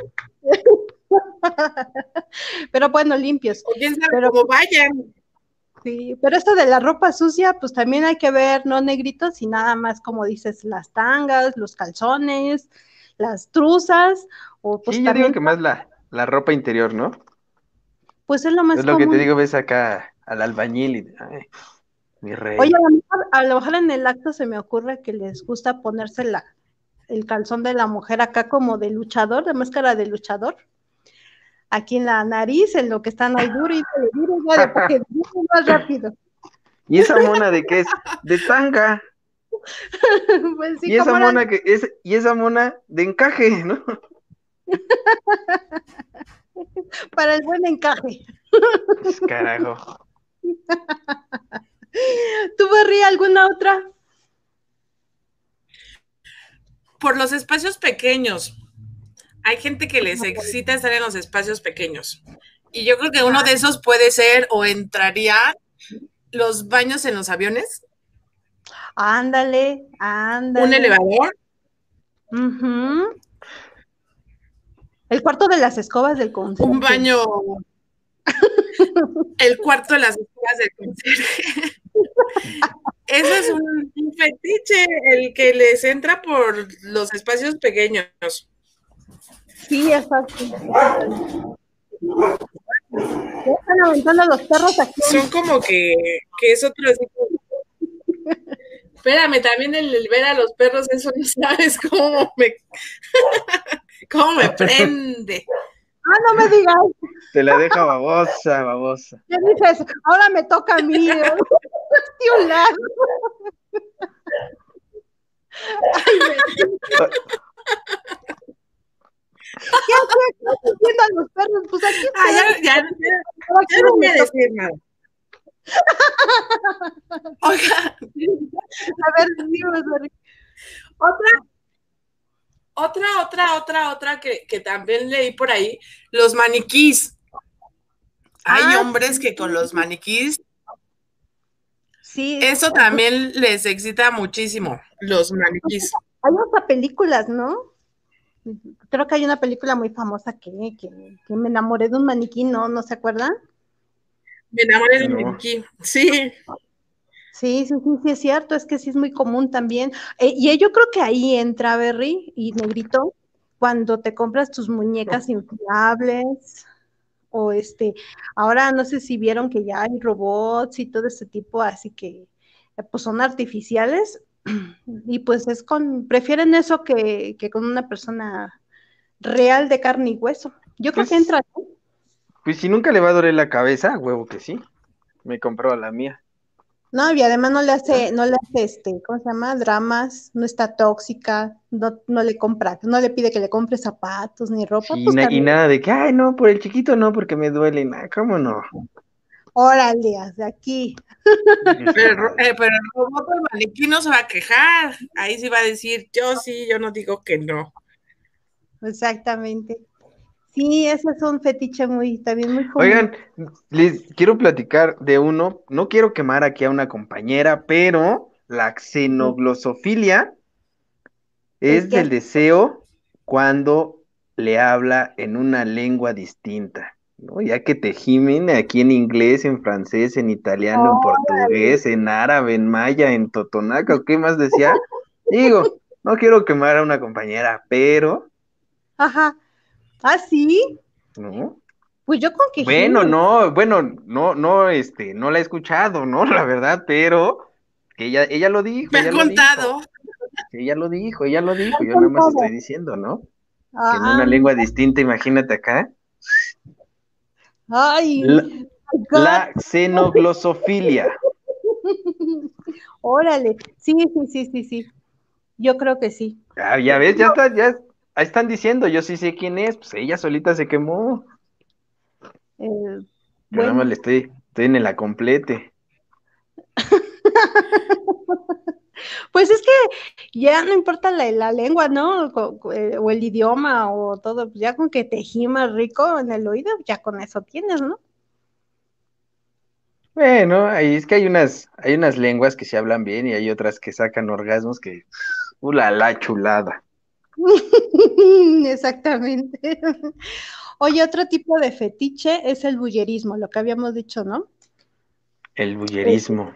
pero bueno, limpios. O quién sabe cómo vayan. Sí, pero esto de la ropa sucia, pues también hay que ver, no negritos, y nada más como dices, las tangas, los calzones, las truzas, o pues sí, yo digo que más la, la ropa interior, ¿no? Pues es lo más Es lo que te digo, ves acá al albañil y, ay, mi rey. Oye, a lo, mejor, a lo mejor en el acto se me ocurre que les gusta ponerse la, el calzón de la mujer acá como de luchador, de máscara de luchador aquí en la nariz, en lo que están ahí duro y duro, ya para que más rápido. ¿Y esa mona de qué es? De tanga. [laughs] Pues sí, y esa mona que es, y esa mona de encaje, ¿no? [laughs] Para el buen encaje. Pues, carajo. [laughs] ¿Tú, Barry, alguna otra? Por los espacios pequeños. Hay gente que les excita estar en los espacios pequeños. Y yo creo que uno de esos puede ser o entraría los baños en los aviones. Ándale, ándale. Un elevador. El cuarto de las escobas del conserje. Un baño. El cuarto de las escobas del conserje. Ese es un, un fetiche, el que les entra por los espacios pequeños. Sí, es fácil. Están aventando los perros aquí. Son como que, que es otro [laughs] Espérame, también el, ver a los perros, eso no sabes cómo me, [laughs] cómo me prende. Ah, no me digas. Te la deja babosa, babosa. ¿Qué dices? Ahora me toca a mí. ¿Qué haciendo a los perros? Pues aquí ah, ya, ya, ya, ya no voy a decir nada. Oiga. A ver, Otra, otra, otra, otra, otra que, que, también leí por ahí, los maniquís. Hay ah, hombres que con los maniquís. Sí. Eso también les excita muchísimo, los maniquís. Hay otras películas, ¿no? Creo que hay una película muy famosa que, que, me enamoré de un maniquí, ¿no? ¿No se acuerdan? Me enamoré de un maniquí, sí. Sí, sí, sí, sí, es cierto, es que sí es muy común también. Eh, y yo creo que ahí entra Berry y Negrito, cuando te compras tus muñecas inflables, o este, ahora no sé si vieron que ya hay robots y todo ese tipo, así que eh, pues son artificiales, y pues es con, prefieren eso que, con una persona real de carne y hueso. Yo creo que pues entra. Pues si nunca le va a doler la cabeza, huevo que sí. Me compró a la mía. No, y además no le hace, no le hace este, ¿cómo se llama? Dramas, no está tóxica, no, no le compra, no le pide que le compre zapatos ni ropa. y, pues nada de que, ay, no, por el chiquito no, porque me duele, nada, ¿cómo no? Órale, de aquí. Pero, eh, pero el robot del maniquí no se va a quejar, ahí sí va a decir, yo sí, yo no digo que no. Exactamente. Sí, ese es un fetiche muy, también muy común. Oigan, les quiero platicar de uno, no quiero quemar aquí a una compañera, pero la xenoglosofilia es del deseo cuando le habla en una lengua distinta, ¿no? Ya que te gimen aquí en inglés, en francés, en italiano, en portugués, en árabe, en maya, en totonaca, ¿qué más decía? Digo, no quiero quemar a una compañera, pero... Ajá ¿Ah, sí? No. Pues yo con que. Bueno, no, bueno, no, no, este, no la he escuchado, ¿no? [laughs] La verdad, pero ella, ella lo dijo. Me ha contado. Ella lo dijo, ella lo dijo, yo nada más estoy diciendo, ¿no? Que en una lengua distinta, imagínate acá. Ay. La, xenoglosofilia. [laughs] Órale, sí, sí, sí, sí, sí. Yo creo que sí. Ah, ya ves, ya está, ya, Ahí están diciendo, yo sí sé quién es, pues ella solita se quemó. Eh, yo nada más le estoy, estoy en la complete. [laughs] pues es que ya no importa la, lengua, ¿no? Eh, o, el idioma o todo, pues ya con que te gima rico en el oído, ya con eso tienes, ¿no? Bueno, ahí es que hay unas, hay unas lenguas que se hablan bien y hay otras que sacan orgasmos que, uh, la chulada. [laughs] Exactamente. [laughs] Oye, otro tipo de fetiche es el bullerismo, lo que habíamos dicho, ¿no? El bullerismo.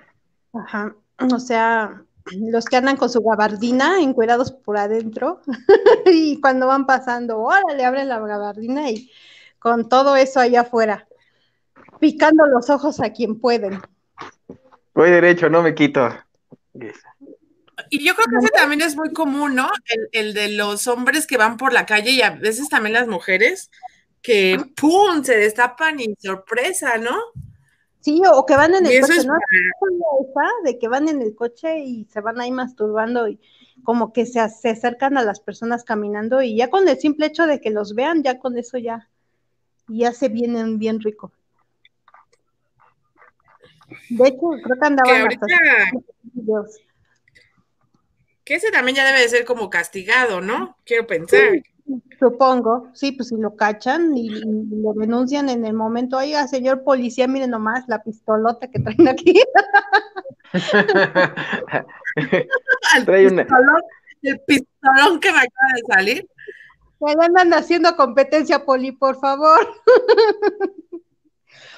Ajá. O sea, los que andan con su gabardina encuerados por adentro [laughs] y cuando van pasando, órale, le abren la gabardina y con todo eso allá afuera, picando los ojos a quien pueden. Voy derecho, no me quito. Y yo creo que ese también es muy común, ¿no? El, de los hombres que van por la calle y a veces también las mujeres que ¡pum! se destapan y sorpresa, ¿no? Sí, o que van en el coche, ¿no? De que van en el coche y se van ahí masturbando y como que se, se, acercan a las personas caminando y ya con el simple hecho de que los vean, ya con eso ya, ya se vienen bien rico. De hecho, creo que andaban que ese también ya debe de ser como castigado, ¿no? Quiero pensar. Supongo, sí, pues si lo cachan y, lo denuncian en el momento, oiga, señor policía, mire nomás la pistolota que traen aquí. [laughs] el, pistolón, el pistolón que me acaba de salir. Me andan haciendo competencia, Poli, por favor. [laughs]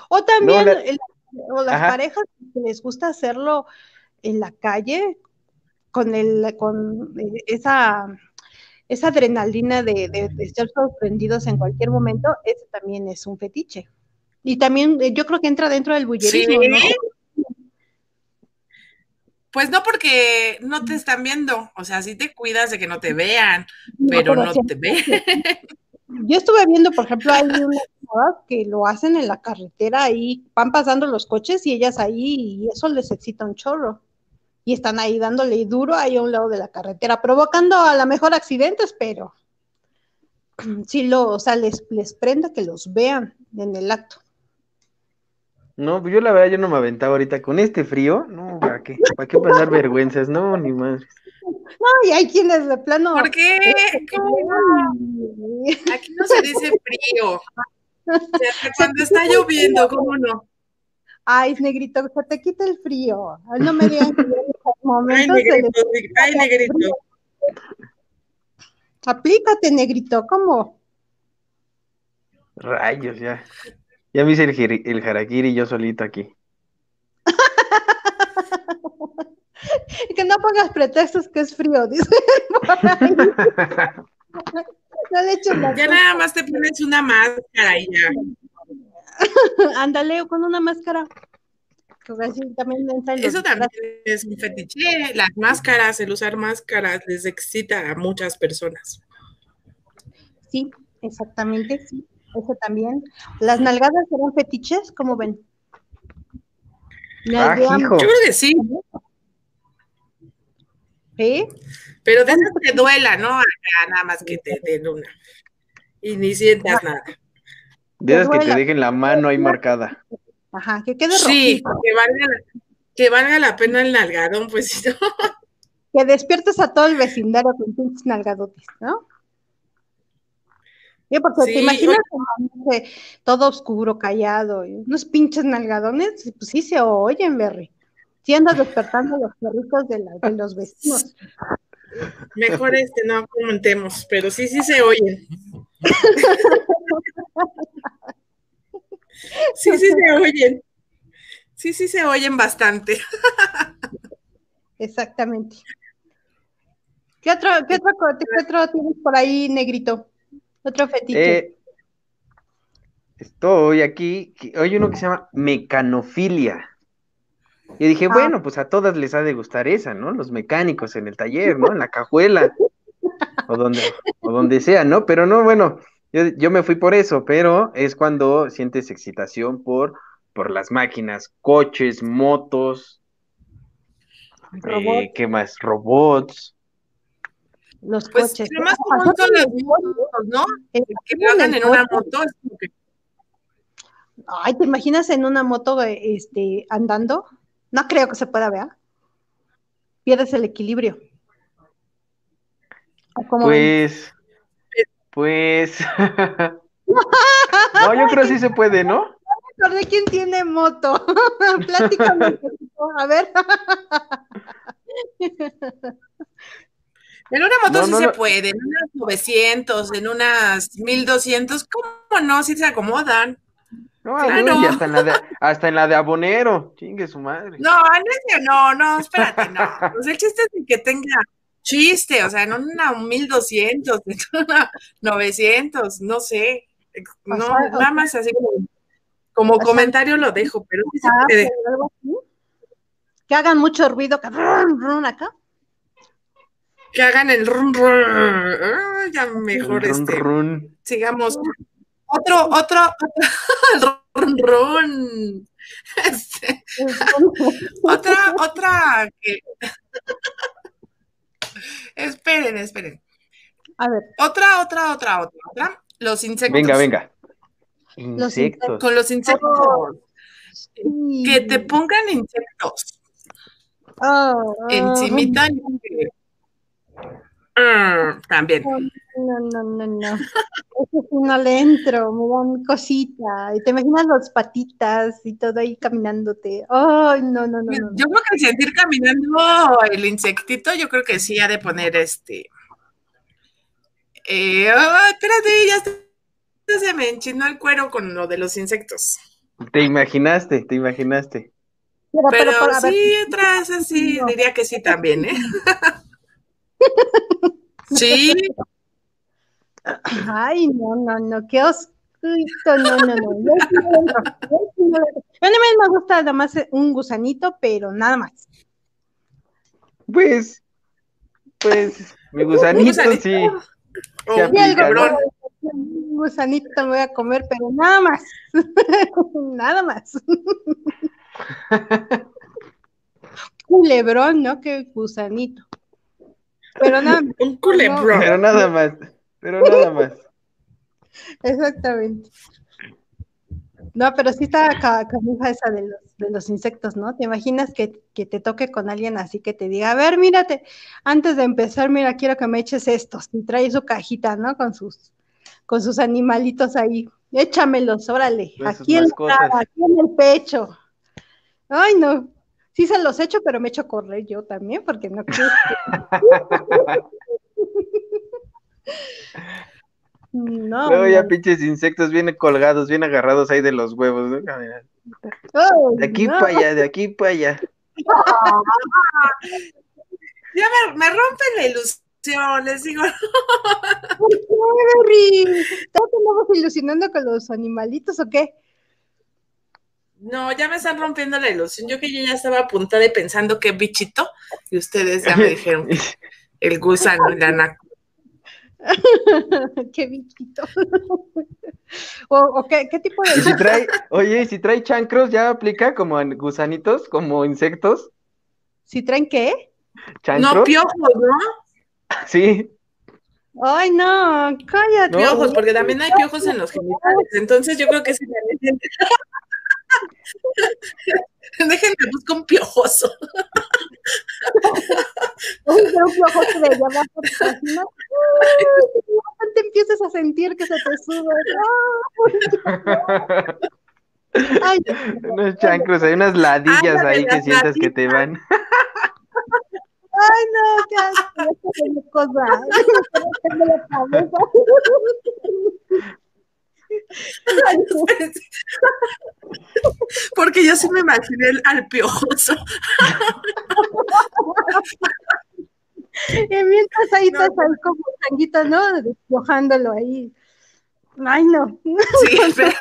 o también o las parejas que les gusta hacerlo en la calle, con, el, con esa, esa adrenalina de, de, ser sorprendidos en cualquier momento, ese también es un fetiche. Y también eh, yo creo que entra dentro del bullerismo, Pues no porque no te están viendo, o sea, sí te cuidas de que no te vean, pero no, te ven. [laughs] Yo estuve viendo, por ejemplo, hay unas que lo hacen en la carretera y van pasando los coches y ellas ahí y eso les excita un chorro y están ahí dándole duro ahí a un lado de la carretera, provocando a lo mejor accidentes, pero [clears throat] sí lo, o sea, les, les prenda que los vean en el acto. No, pues yo la verdad yo no me aventaba ahorita con este frío, no, ¿para qué? ¿Para qué pasar vergüenzas? No, ni más. No, y hay quienes de plano. ¿Por qué? ¿Cómo no? [laughs] Aquí no se dice frío. cuando está lloviendo, ¿cómo no? Ay, negrito, se te quita el frío. No me digan que momentos. Ay, negrito, ay, negrito. Aplícate, negrito, ¿cómo? Rayos, ya. Ya me hice el, el harakiri yo solito aquí. [laughs] que no pongas pretextos que es frío, dice. no le echo ya nada más te pones una máscara y ya. [laughs] Ándale, con una máscara. También Eso también es un fetiche. Las máscaras, el usar máscaras les excita a muchas personas. Sí, exactamente, sí. Eso también. Las nalgadas serán fetiches, ¿cómo ven? Ah, Yo creo que sí. ¿Sí? Pero de esas que duela, ¿no? Acá nada más que te den una. Y ni sientas nada. De esas que te dejen la mano ahí marcada. Ajá, que quede Sí, que valga, la, que valga la pena el nalgadón, pues [laughs] si no. Que despiertes a todo el vecindario con tus nalgadotes, ¿no? Sí, porque te imaginas todo oscuro, callado, y unos pinches nalgadones, pues sí se oyen, Berry. Sí andas despertando los perritos de, de los vecinos. Mejor este no comentemos, pero sí, sí se oyen. [laughs] Sí, sí se oyen. Sí, sí se oyen bastante. [laughs] Exactamente. ¿Qué otro, qué otro, qué otro tienes por ahí, negrito? Otro fetiche. Eh, estoy aquí, hay uno que se llama mecanofilia. Y dije, ah. bueno, pues a todas les ha de gustar esa, ¿no? Los mecánicos en el taller, ¿no? En la cajuela, [laughs] o donde, o donde sea, ¿no? Pero no, bueno, yo, me fui por eso, pero es cuando sientes excitación por, por las máquinas, coches, motos, eh, ¿qué más? Robots los pues, coches. Lo más común son las motos, ¿no? Que hagan en una moto. Ay, ¿te imaginas en una moto este, andando? No creo que se pueda ver. Pierdes el equilibrio. Pues, pues. [laughs] [laughs] no, yo creo que sí se puede, ¿no? [laughs] ¿De quién tiene moto? Platícame. A ver. En una moto sí se puede, en unas 900, en unas 1200, ¿cómo no? Si se acomodan. No, hasta, en la de, hasta en la de abonero, chingue su madre. No, no, no, espérate, no. Pues el chiste es que tenga chiste, o sea, en una 1200, en una 900, no sé. No, nada más así como, como comentario lo dejo, pero sí se ah, puede. Que hagan mucho ruido, que acá que hagan el run run. ya mejor este. Sigamos. Otro, otro, otro [laughs] run run. Este, [laughs] otra, otra que. Esperen, esperen. A ver. Otra, otra, otra, otra, otra. Los insectos. Venga, venga. Insectos. Con los insectos. Que te pongan insectos. Oh, Encimita. Mm, también. No, no, no, no. Eso sí no le entro, me dan cosita. Y te imaginas las patitas y todo ahí caminándote. Ay, no, no, no, no. Yo creo que sentir caminando el insectito, yo creo que sí ha de poner este. Eh, espérate, ya se me enchinó el cuero con lo de los insectos. Te imaginaste, te imaginaste. Pero, sí, otras así, diría que sí también, ¿eh? [laughs] Sí. Ay, no, no, no, qué oscuro, no, no, no. A mí me gusta nada más un gusanito, pero nada más. Pues, pues, mi gusanito, sí. un gusanito me voy a comer, pero nada más. [laughs] nada más. [laughs] Culebrón, ¿no? Que gusanito. Pero nada [laughs] Un culebrón. Pero nada más. Pero nada más. Exactamente. No, pero sí está camisa esa de los, de los insectos, ¿no? ¿Te imaginas que, que, te toque con alguien así que te diga, a ver, mírate, antes de empezar, mira, quiero que me eches estos, y trae su cajita, ¿no? Con sus, con sus animalitos ahí, échamelos, órale, aquí en, aquí en el pecho. Ay, no, sí se los echo, pero me echo a correr yo también, porque no quiero. [laughs] No. Luego ya pinches insectos vienen colgados, bien agarrados ahí de los huevos. de aquí para allá, de aquí para allá. ya me, me rompen la ilusión, les digo. ¿Por qué, ¿Estamos ilusionando con los animalitos o qué? No, ya me están rompiendo la ilusión. Yo que yo ya estaba apuntada y pensando qué bichito, y ustedes ya me [laughs] dijeron el gusano, anaco. [laughs] qué bichito. [laughs] o, qué, tipo de. si trae, oye, si trae chancros, ya aplica como en gusanitos, como insectos. ¿Si traen qué? ¿Chancros? No, piojos, ¿no? Sí. Ay, no, cállate. Piojos, porque también hay piojos en los genitales. Entonces yo creo que sí. [laughs] Déjenme buscar un piojoso. [laughs] un piojoso de llama por ¿no? te empiezas a sentir que se te sube. [laughs] Ay, unos chancros, hay unas ladillas ahí que sientas que te van. Ay, no, qué asco, cosa. [laughs] Porque yo sí me imaginé al piojoso. Y mientras ahí estás ahí como tanguito, ¿no? Despojándolo ahí. Ay, no. Sí, [laughs] espérate.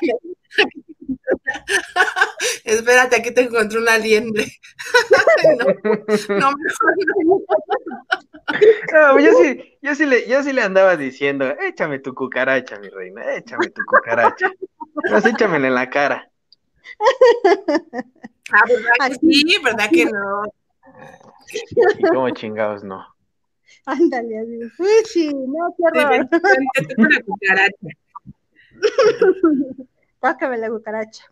[laughs] espérate, aquí te encontré una liendre. [laughs] no, no, mejor no. No, yo sí, yo sí le, yo sí le andaba diciendo, échame tu cucaracha, mi reina, échame tu cucaracha. Pues échamela en la cara. Ah, ¿verdad que sí? ¿Verdad que no? ¿Y cómo chingados no? Ándale, adiós. Uy, sí, no, qué horror. cucaracha. [laughs] Pácame la cucaracha.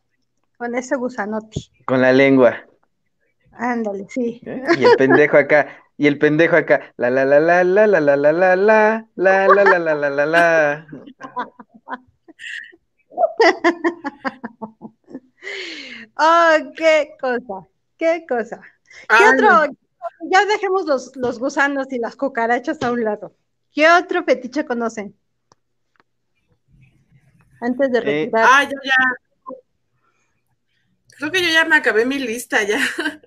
Con ese gusanote. Con la lengua. Ándale, sí. ¿Eh? Y el pendejo acá, y el pendejo acá, la la la la la la la la la la la la la la la la la Oh, qué cosa, qué cosa. ¿Qué otro? Ya dejemos los, los gusanos y las cucarachas a un lado. ¿Qué otro fetiche conocen? Antes de retirar. ah, yo ya. Creo que yo ya me acabé mi lista, ya. [laughs]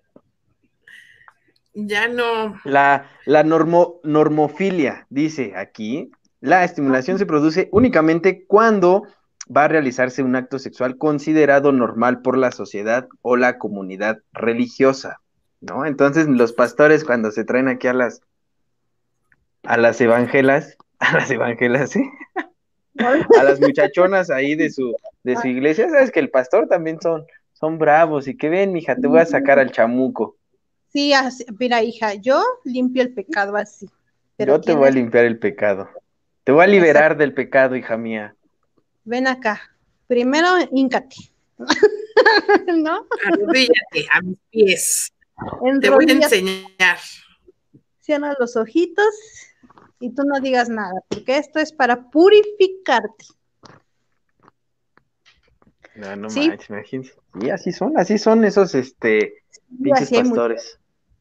Ya no. La, la normo, normofilia, dice aquí, la estimulación se produce únicamente cuando va a realizarse un acto sexual considerado normal por la sociedad o la comunidad religiosa, ¿no? Entonces los pastores cuando se traen aquí a las a las evangelas, [laughs] a las evangelas, ¿sí? A las muchachonas ahí de su de su iglesia, sabes que el pastor también son son bravos y que ven, mija, te voy a sacar al chamuco. Sí, mira, hija, yo limpio el pecado así. yo te voy a limpiar el pecado. Te voy a liberar del pecado, hija mía. Ven acá. Primero, híncate. [laughs] ¿No? Arrodíllate a mis pies. Te voy a enseñar. Cierra los ojitos y tú no digas nada, porque esto es para purificarte. No, no ¿Sí? manches, imagínate. Sí, así son, así son esos, este, pinches pastores.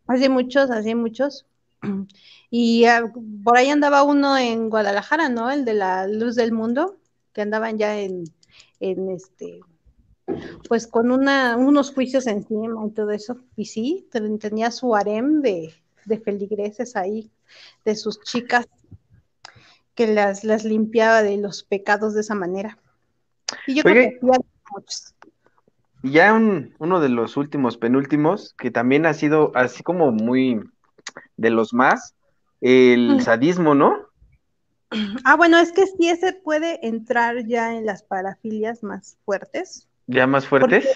Así muchos, así muchos. [clears throat] Y ah, por ahí andaba uno en Guadalajara, ¿no? El de la luz del mundo, que andaban ya en, en este, pues con una, unos juicios encima y todo eso. Y sí, tenía su harem de, de feligreses ahí, de sus chicas, que las, las limpiaba de los pecados de esa manera. Y yo creo que muchos. Ya uno de los últimos, penúltimos, que también ha sido así como muy de los más, el sadismo, ¿no? [clears throat] Ah, bueno, es que sí ese puede entrar ya en las parafilias más fuertes. ¿Ya más fuertes?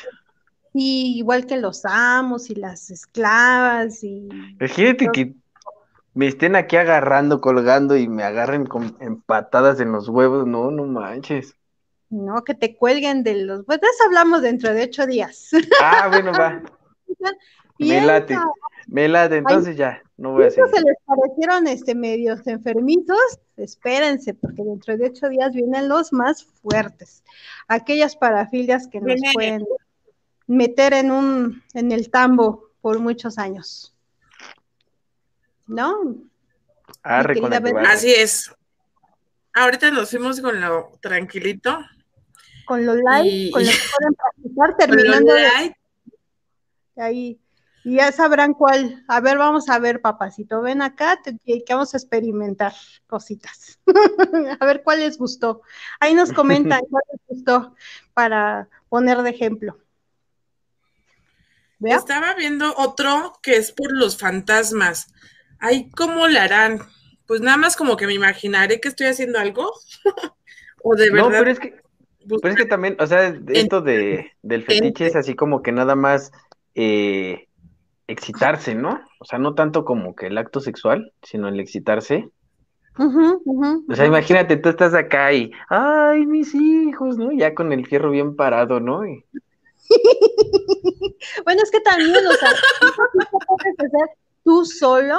y igual que los amos y las esclavas y... Imagínate que me estén aquí agarrando, colgando y me agarren con empatadas en los huevos, no, no manches. No, que te cuelguen de los. Pues de eso hablamos dentro de ocho días. Ah, bueno, va. [laughs] me late, me late, entonces ya, no voy a seguir. se les parecieron este, medios enfermizos, espérense, porque dentro de ocho días vienen los más fuertes. Aquellas parafilias que nos pueden meter en un, en el tambo por muchos años. ¿No? Ah, Así es. Ahorita nos fuimos con lo tranquilito con los likes, con los [laughs] que pueden practicar, terminando de, ahí. Y ya sabrán cuál. A ver, vamos a ver, papacito. Ven acá, que vamos a experimentar cositas. [laughs] a ver cuál les gustó. Ahí nos comentan [laughs] cuál les gustó para poner de ejemplo. Estaba viendo otro que es por los fantasmas. Ay, ¿cómo lo harán? Pues nada más como que me imaginaré que estoy haciendo algo. [laughs] o de verdad. No, pero es que pero es que también, o sea, esto de, del fetiche es así como que nada más eh, excitarse, ¿no? O sea, no tanto como que el acto sexual, sino el excitarse. O sea, imagínate, tú estás acá y, ay, mis hijos, ¿no? Ya con el fierro bien parado, ¿no? [laughs] bueno, es que también, o sea, [laughs] puedes hacer tú solo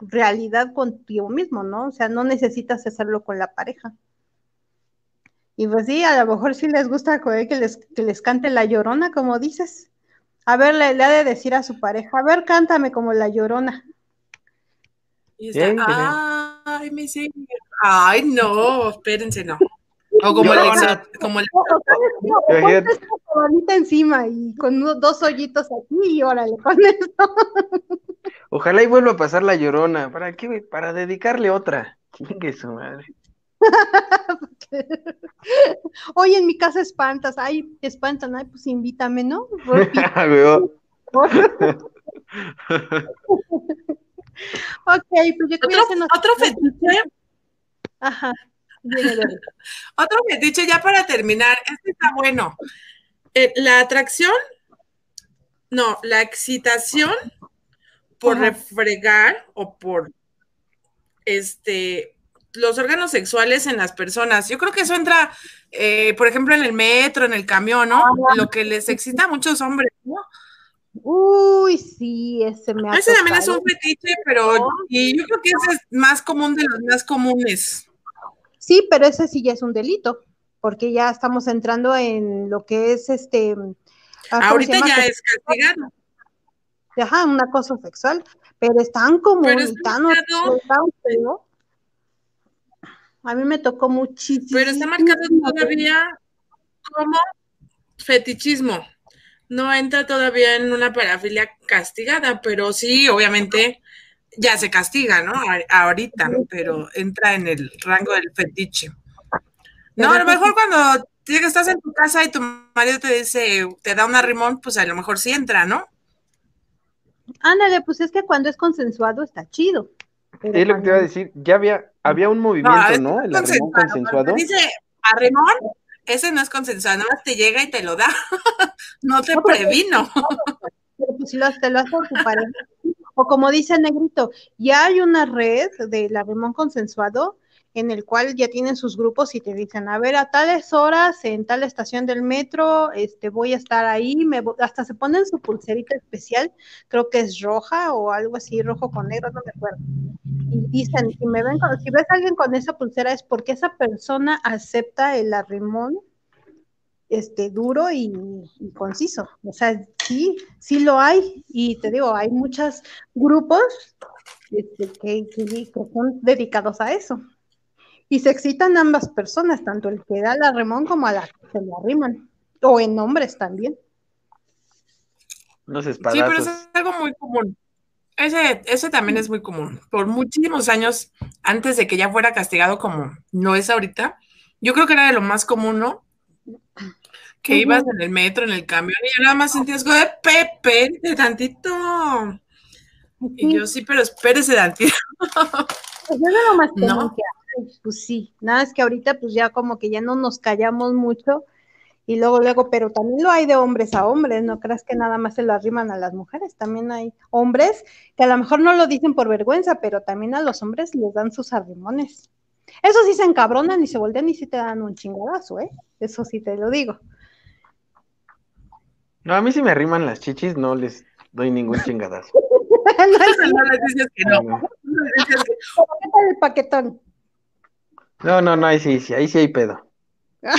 realidad contigo mismo, ¿no? O sea, no necesitas hacerlo con la pareja. Y pues sí, a lo mejor sí les gusta que les, que les cante la llorona, como dices. A ver, le, ha de decir a su pareja, a ver, cántame como la llorona. Y está, ay, me dice, ay, no, espérense, no. O como la, como la... encima y con dos hoyitos aquí y órale [laughs] con eso. Ojalá y vuelva a pasar la llorona. ¿Para qué? Para dedicarle otra. Chingue su madre. [laughs] Oye, en mi casa espantas, ay, espantan, ay, pues invítame, ¿no? [laughs] ok, pues yo ¿Otro, otro fetiche. Ajá. [laughs] otro fetiche, ya para terminar, este está bueno. Eh, la atracción, no, la excitación por refregar o por este los órganos sexuales en las personas. Yo creo que eso entra, eh, por ejemplo, en el metro, en el camión, ¿no? Lo que les excita a muchos hombres, ¿no? Uy, sí, ese me ha Ese también es un fetiche, pero y yo creo que ese es más común de los más comunes. Sí, pero ese sí ya es un delito, porque ya estamos entrando en lo que es este. Ah, Ahorita ya es castigado. Ajá, un acoso sexual, pero están como tan, a mí me tocó muchísimo. Pero está marcado todavía como fetichismo. No entra todavía en una parafilia castigada, pero sí, obviamente, ya se castiga, ¿no? Ahorita, pero entra en el rango del fetiche. No, a lo mejor cuando estás en tu casa y tu marido te dice, te da un arrimón, pues a lo mejor sí entra, ¿no? Ándale, pues es que cuando es consensuado está chido. Es lo que te iba a decir, ya había, había un movimiento, ¿no? El arrimón consensuado. Dice arrimón, ese no es consensuado, nada más te llega y te lo da. [laughs] no te previno. [laughs] Pero pues si lo, te lo hace tu pareja. O como dice Negrito, ya hay una red del arrimón consensuado en el cual ya tienen sus grupos y te dicen, a ver, a tales horas en tal estación del metro, este, voy a estar ahí, me, hasta se ponen su pulserita especial, creo que es roja o algo así, rojo con negro, no me acuerdo. Y dicen, si, me ven si ves a alguien con esa pulsera es porque esa persona acepta el arrimón este, duro y, conciso. O sea, sí, sí lo hay. Y te digo, hay muchos grupos este, que, que, son dedicados a eso. Y se excitan ambas personas, tanto el que da la remón como a la que se le arriman. O en hombres también. No Sí, pero es algo muy común. Ese, ese también es muy común. Por muchísimos años, antes de que ya fuera castigado como no es ahorita, yo creo que era de lo más común, ¿no? Que ibas en el metro, en el camión, y nada más sentías de Pepe, de tantito. Y yo sí, pero espérese tantito. Pues es lo más [laughs] común que pues sí, nada es que ahorita pues ya como que ya no nos callamos mucho Y luego, luego, pero también lo hay de hombres a hombres, no creas que nada más se lo arriman a las mujeres, también hay hombres que a lo mejor no lo dicen por vergüenza, pero también a los hombres les dan sus arrimones. Eso sí se encabronan y se voltean y sí te dan un chingadazo, ¿eh? Eso sí te lo digo. No, a mí si me arriman las chichis no les doy ningún [laughs] chingadazo. no, les dices que no. [laughs] no. ¿Qué tal el paquetón? No, no, no, ahí sí, sí, ahí sí hay pedo. [laughs]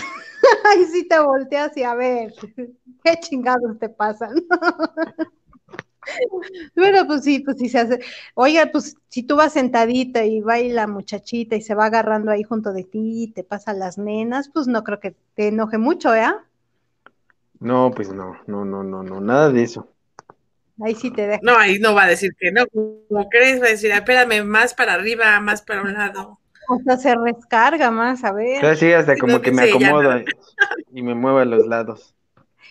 Ahí sí te volteas y a ver, qué chingados te pasan. Bueno, pues sí, pues sí se hace. Oiga, pues si tú vas sentadita y va la muchachita y se va agarrando ahí junto de ti y te pasan las nenas, pues no creo que te enoje mucho, ¿eh? No, pues no, no, no, no, no, nada de eso. Ahí sí te deja. No, ahí no va a decir que no. Como crees, va a decir, espérame, más para arriba, más para un lado. O sea, se rescarga más, a ver. Sí, hasta como que me acomoda y me mueve a los lados.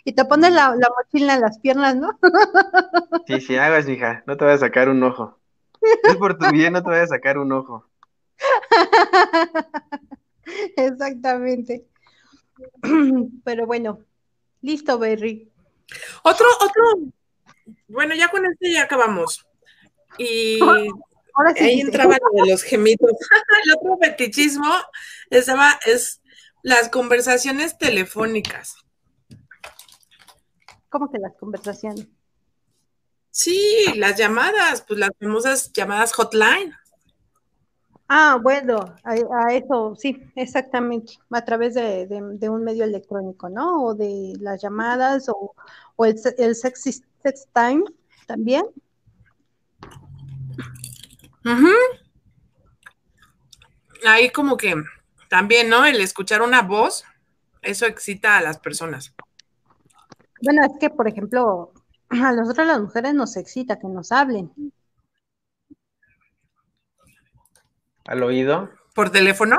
Y te pones la, la, mochila en las piernas, ¿no? [laughs] Sí, sí, hagas, hija, no te voy a sacar un ojo. Es por tu bien, no te voy a sacar un ojo. [laughs] Exactamente. [clears throat] Pero bueno, listo, Berry. Otro, otro, bueno, ya con este ya acabamos. Y [laughs] Ahora sí, ahí entraba lo de los gemidos. [laughs] El otro fetichismo estaba, es las conversaciones telefónicas. ¿Cómo que las conversaciones? Sí, las llamadas, pues las famosas llamadas hotline. Ah, bueno, a, eso, sí, exactamente, a través de, un medio electrónico, ¿no? O de las llamadas o, el, el sex, sex time también. Ahí como que también, ¿no? El escuchar una voz, eso excita a las personas. Bueno, es que, por ejemplo, [clears throat] a nosotros las mujeres nos excita que nos hablen. ¿Al oído? ¿Por teléfono?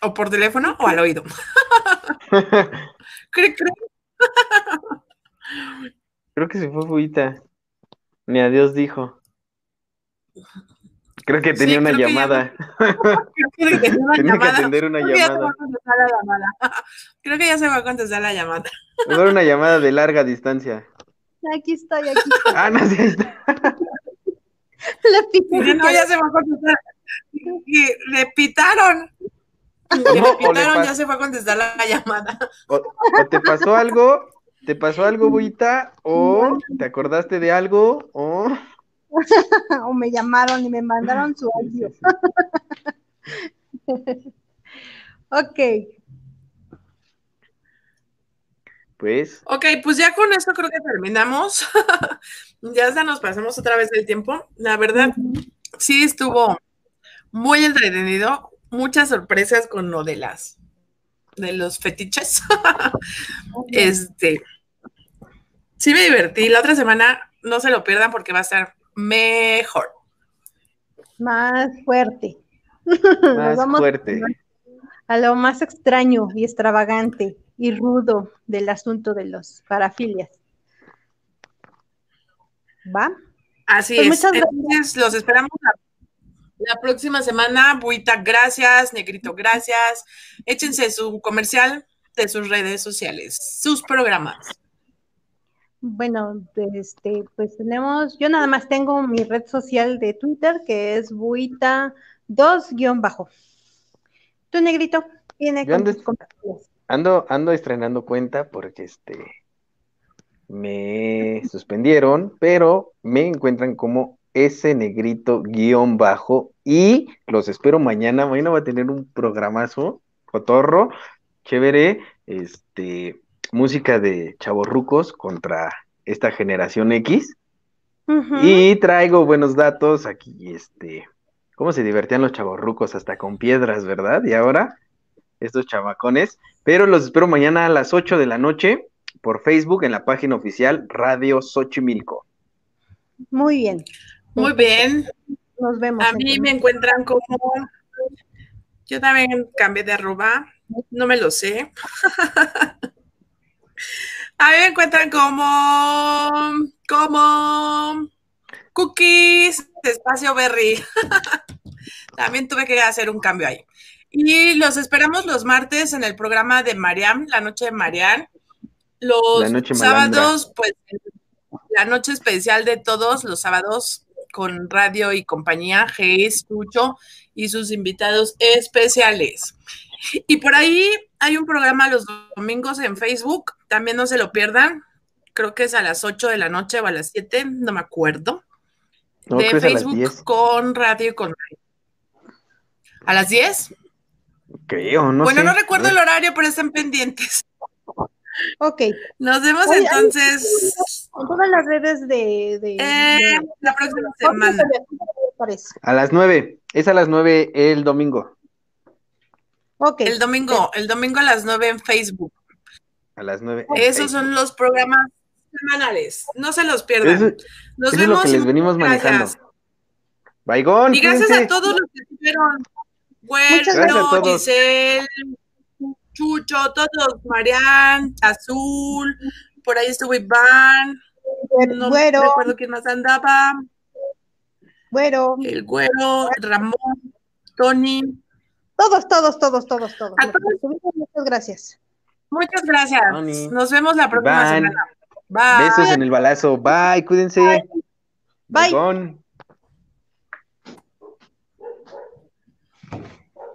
¿O por teléfono o al oído? [laughs] creo, creo que se fue Fuita. Ni a Dios dijo. Creo que tenía una llamada. [laughs] Creo que tenía [laughs] que atender una llamada. Creo que ya se va a contestar la llamada. Mejor una llamada de larga distancia. Aquí estoy, aquí estoy. Ah, no, sí, ahí está. [laughs] Le pitaron. No, ya se va a contestar. Le pitaron. Le pitaron, ya se va a contestar la, llamada. o, te pasó algo ¿Te pasó algo, Buita? ¿O te acordaste de algo? ¿O, [laughs] o me llamaron y me mandaron su audio. [laughs] ok. Pues. Ok, pues ya con esto creo que terminamos. [laughs] ya hasta nos pasamos otra vez del tiempo. La verdad, sí estuvo muy entretenido. Muchas sorpresas con lo de las de los fetiches. [laughs] este, sí me divertí. La otra semana no se lo pierdan porque va a estar mejor. Más fuerte. [laughs] Más fuerte. A lo más extraño y extravagante y rudo del asunto de los parafilias. ¿Va? Así pues es. Entonces, los esperamos la próxima semana. Buita, gracias. Negrito, gracias. Échense su comercial de sus redes sociales, sus programas. Bueno, este, pues tenemos, yo nada más tengo mi red social de Twitter que es buita 2-bajo. ¿Tú, negrito? Tiene ando, ando, estrenando cuenta porque este me suspendieron, pero me encuentran como ese negrito guion bajo y los espero mañana. Mañana va a tener un programazo, cotorro, chévere, este, música de chavorrucos contra esta generación X. Y traigo buenos datos aquí, este, cómo se divertían los chavorrucos hasta con piedras, ¿verdad? Y ahora, estos chavacones. Pero los espero mañana a las 8 de la noche por Facebook en la página oficial Radio Xochimilco. Muy bien. Muy bien. Nos vemos. A mí me encuentran como. Yo también cambié de arroba. No me lo sé. [laughs] A mí me encuentran como. Como. Cookies, espacio berry. [laughs] También tuve que hacer un cambio ahí. Y los esperamos los martes en el programa de Mariam, la noche de Mariam. Los sábados, pues, la noche especial de todos los sábados con radio y compañía, G. Tucho y sus invitados especiales. Y por ahí hay un programa los domingos en Facebook, también no se lo pierdan. Creo que es a las 8 de la noche o a las 7, no me acuerdo. de Facebook con radio y con radio. ¿A las 10? Creo, no Bueno, no recuerdo el horario, pero están pendientes. Ok. Nos vemos entonces. En todas las redes de. Eh, la próxima semana. A las 9. Es a las 9 el domingo. Ok. El domingo, el domingo a las 9 en Facebook. A las 9. Esos son los programas semanales. No se los pierdan. Nos vemos. Es lo que les venimos manejando. Baigón. Y gracias a todos los que estuvieron. Bueno, Giselle, Chucho, todos, Marian, Azul, por ahí estuvo Iván. No güero. recuerdo quién más andaba. Güero. El güero, Ramón, Tony. Todos, todos, todos, todos, todos. Muchas gracias. Muchas gracias. Nos vemos la próxima semana. Bye. Besos en el balazo. Bye, cuídense. Bye. Bye.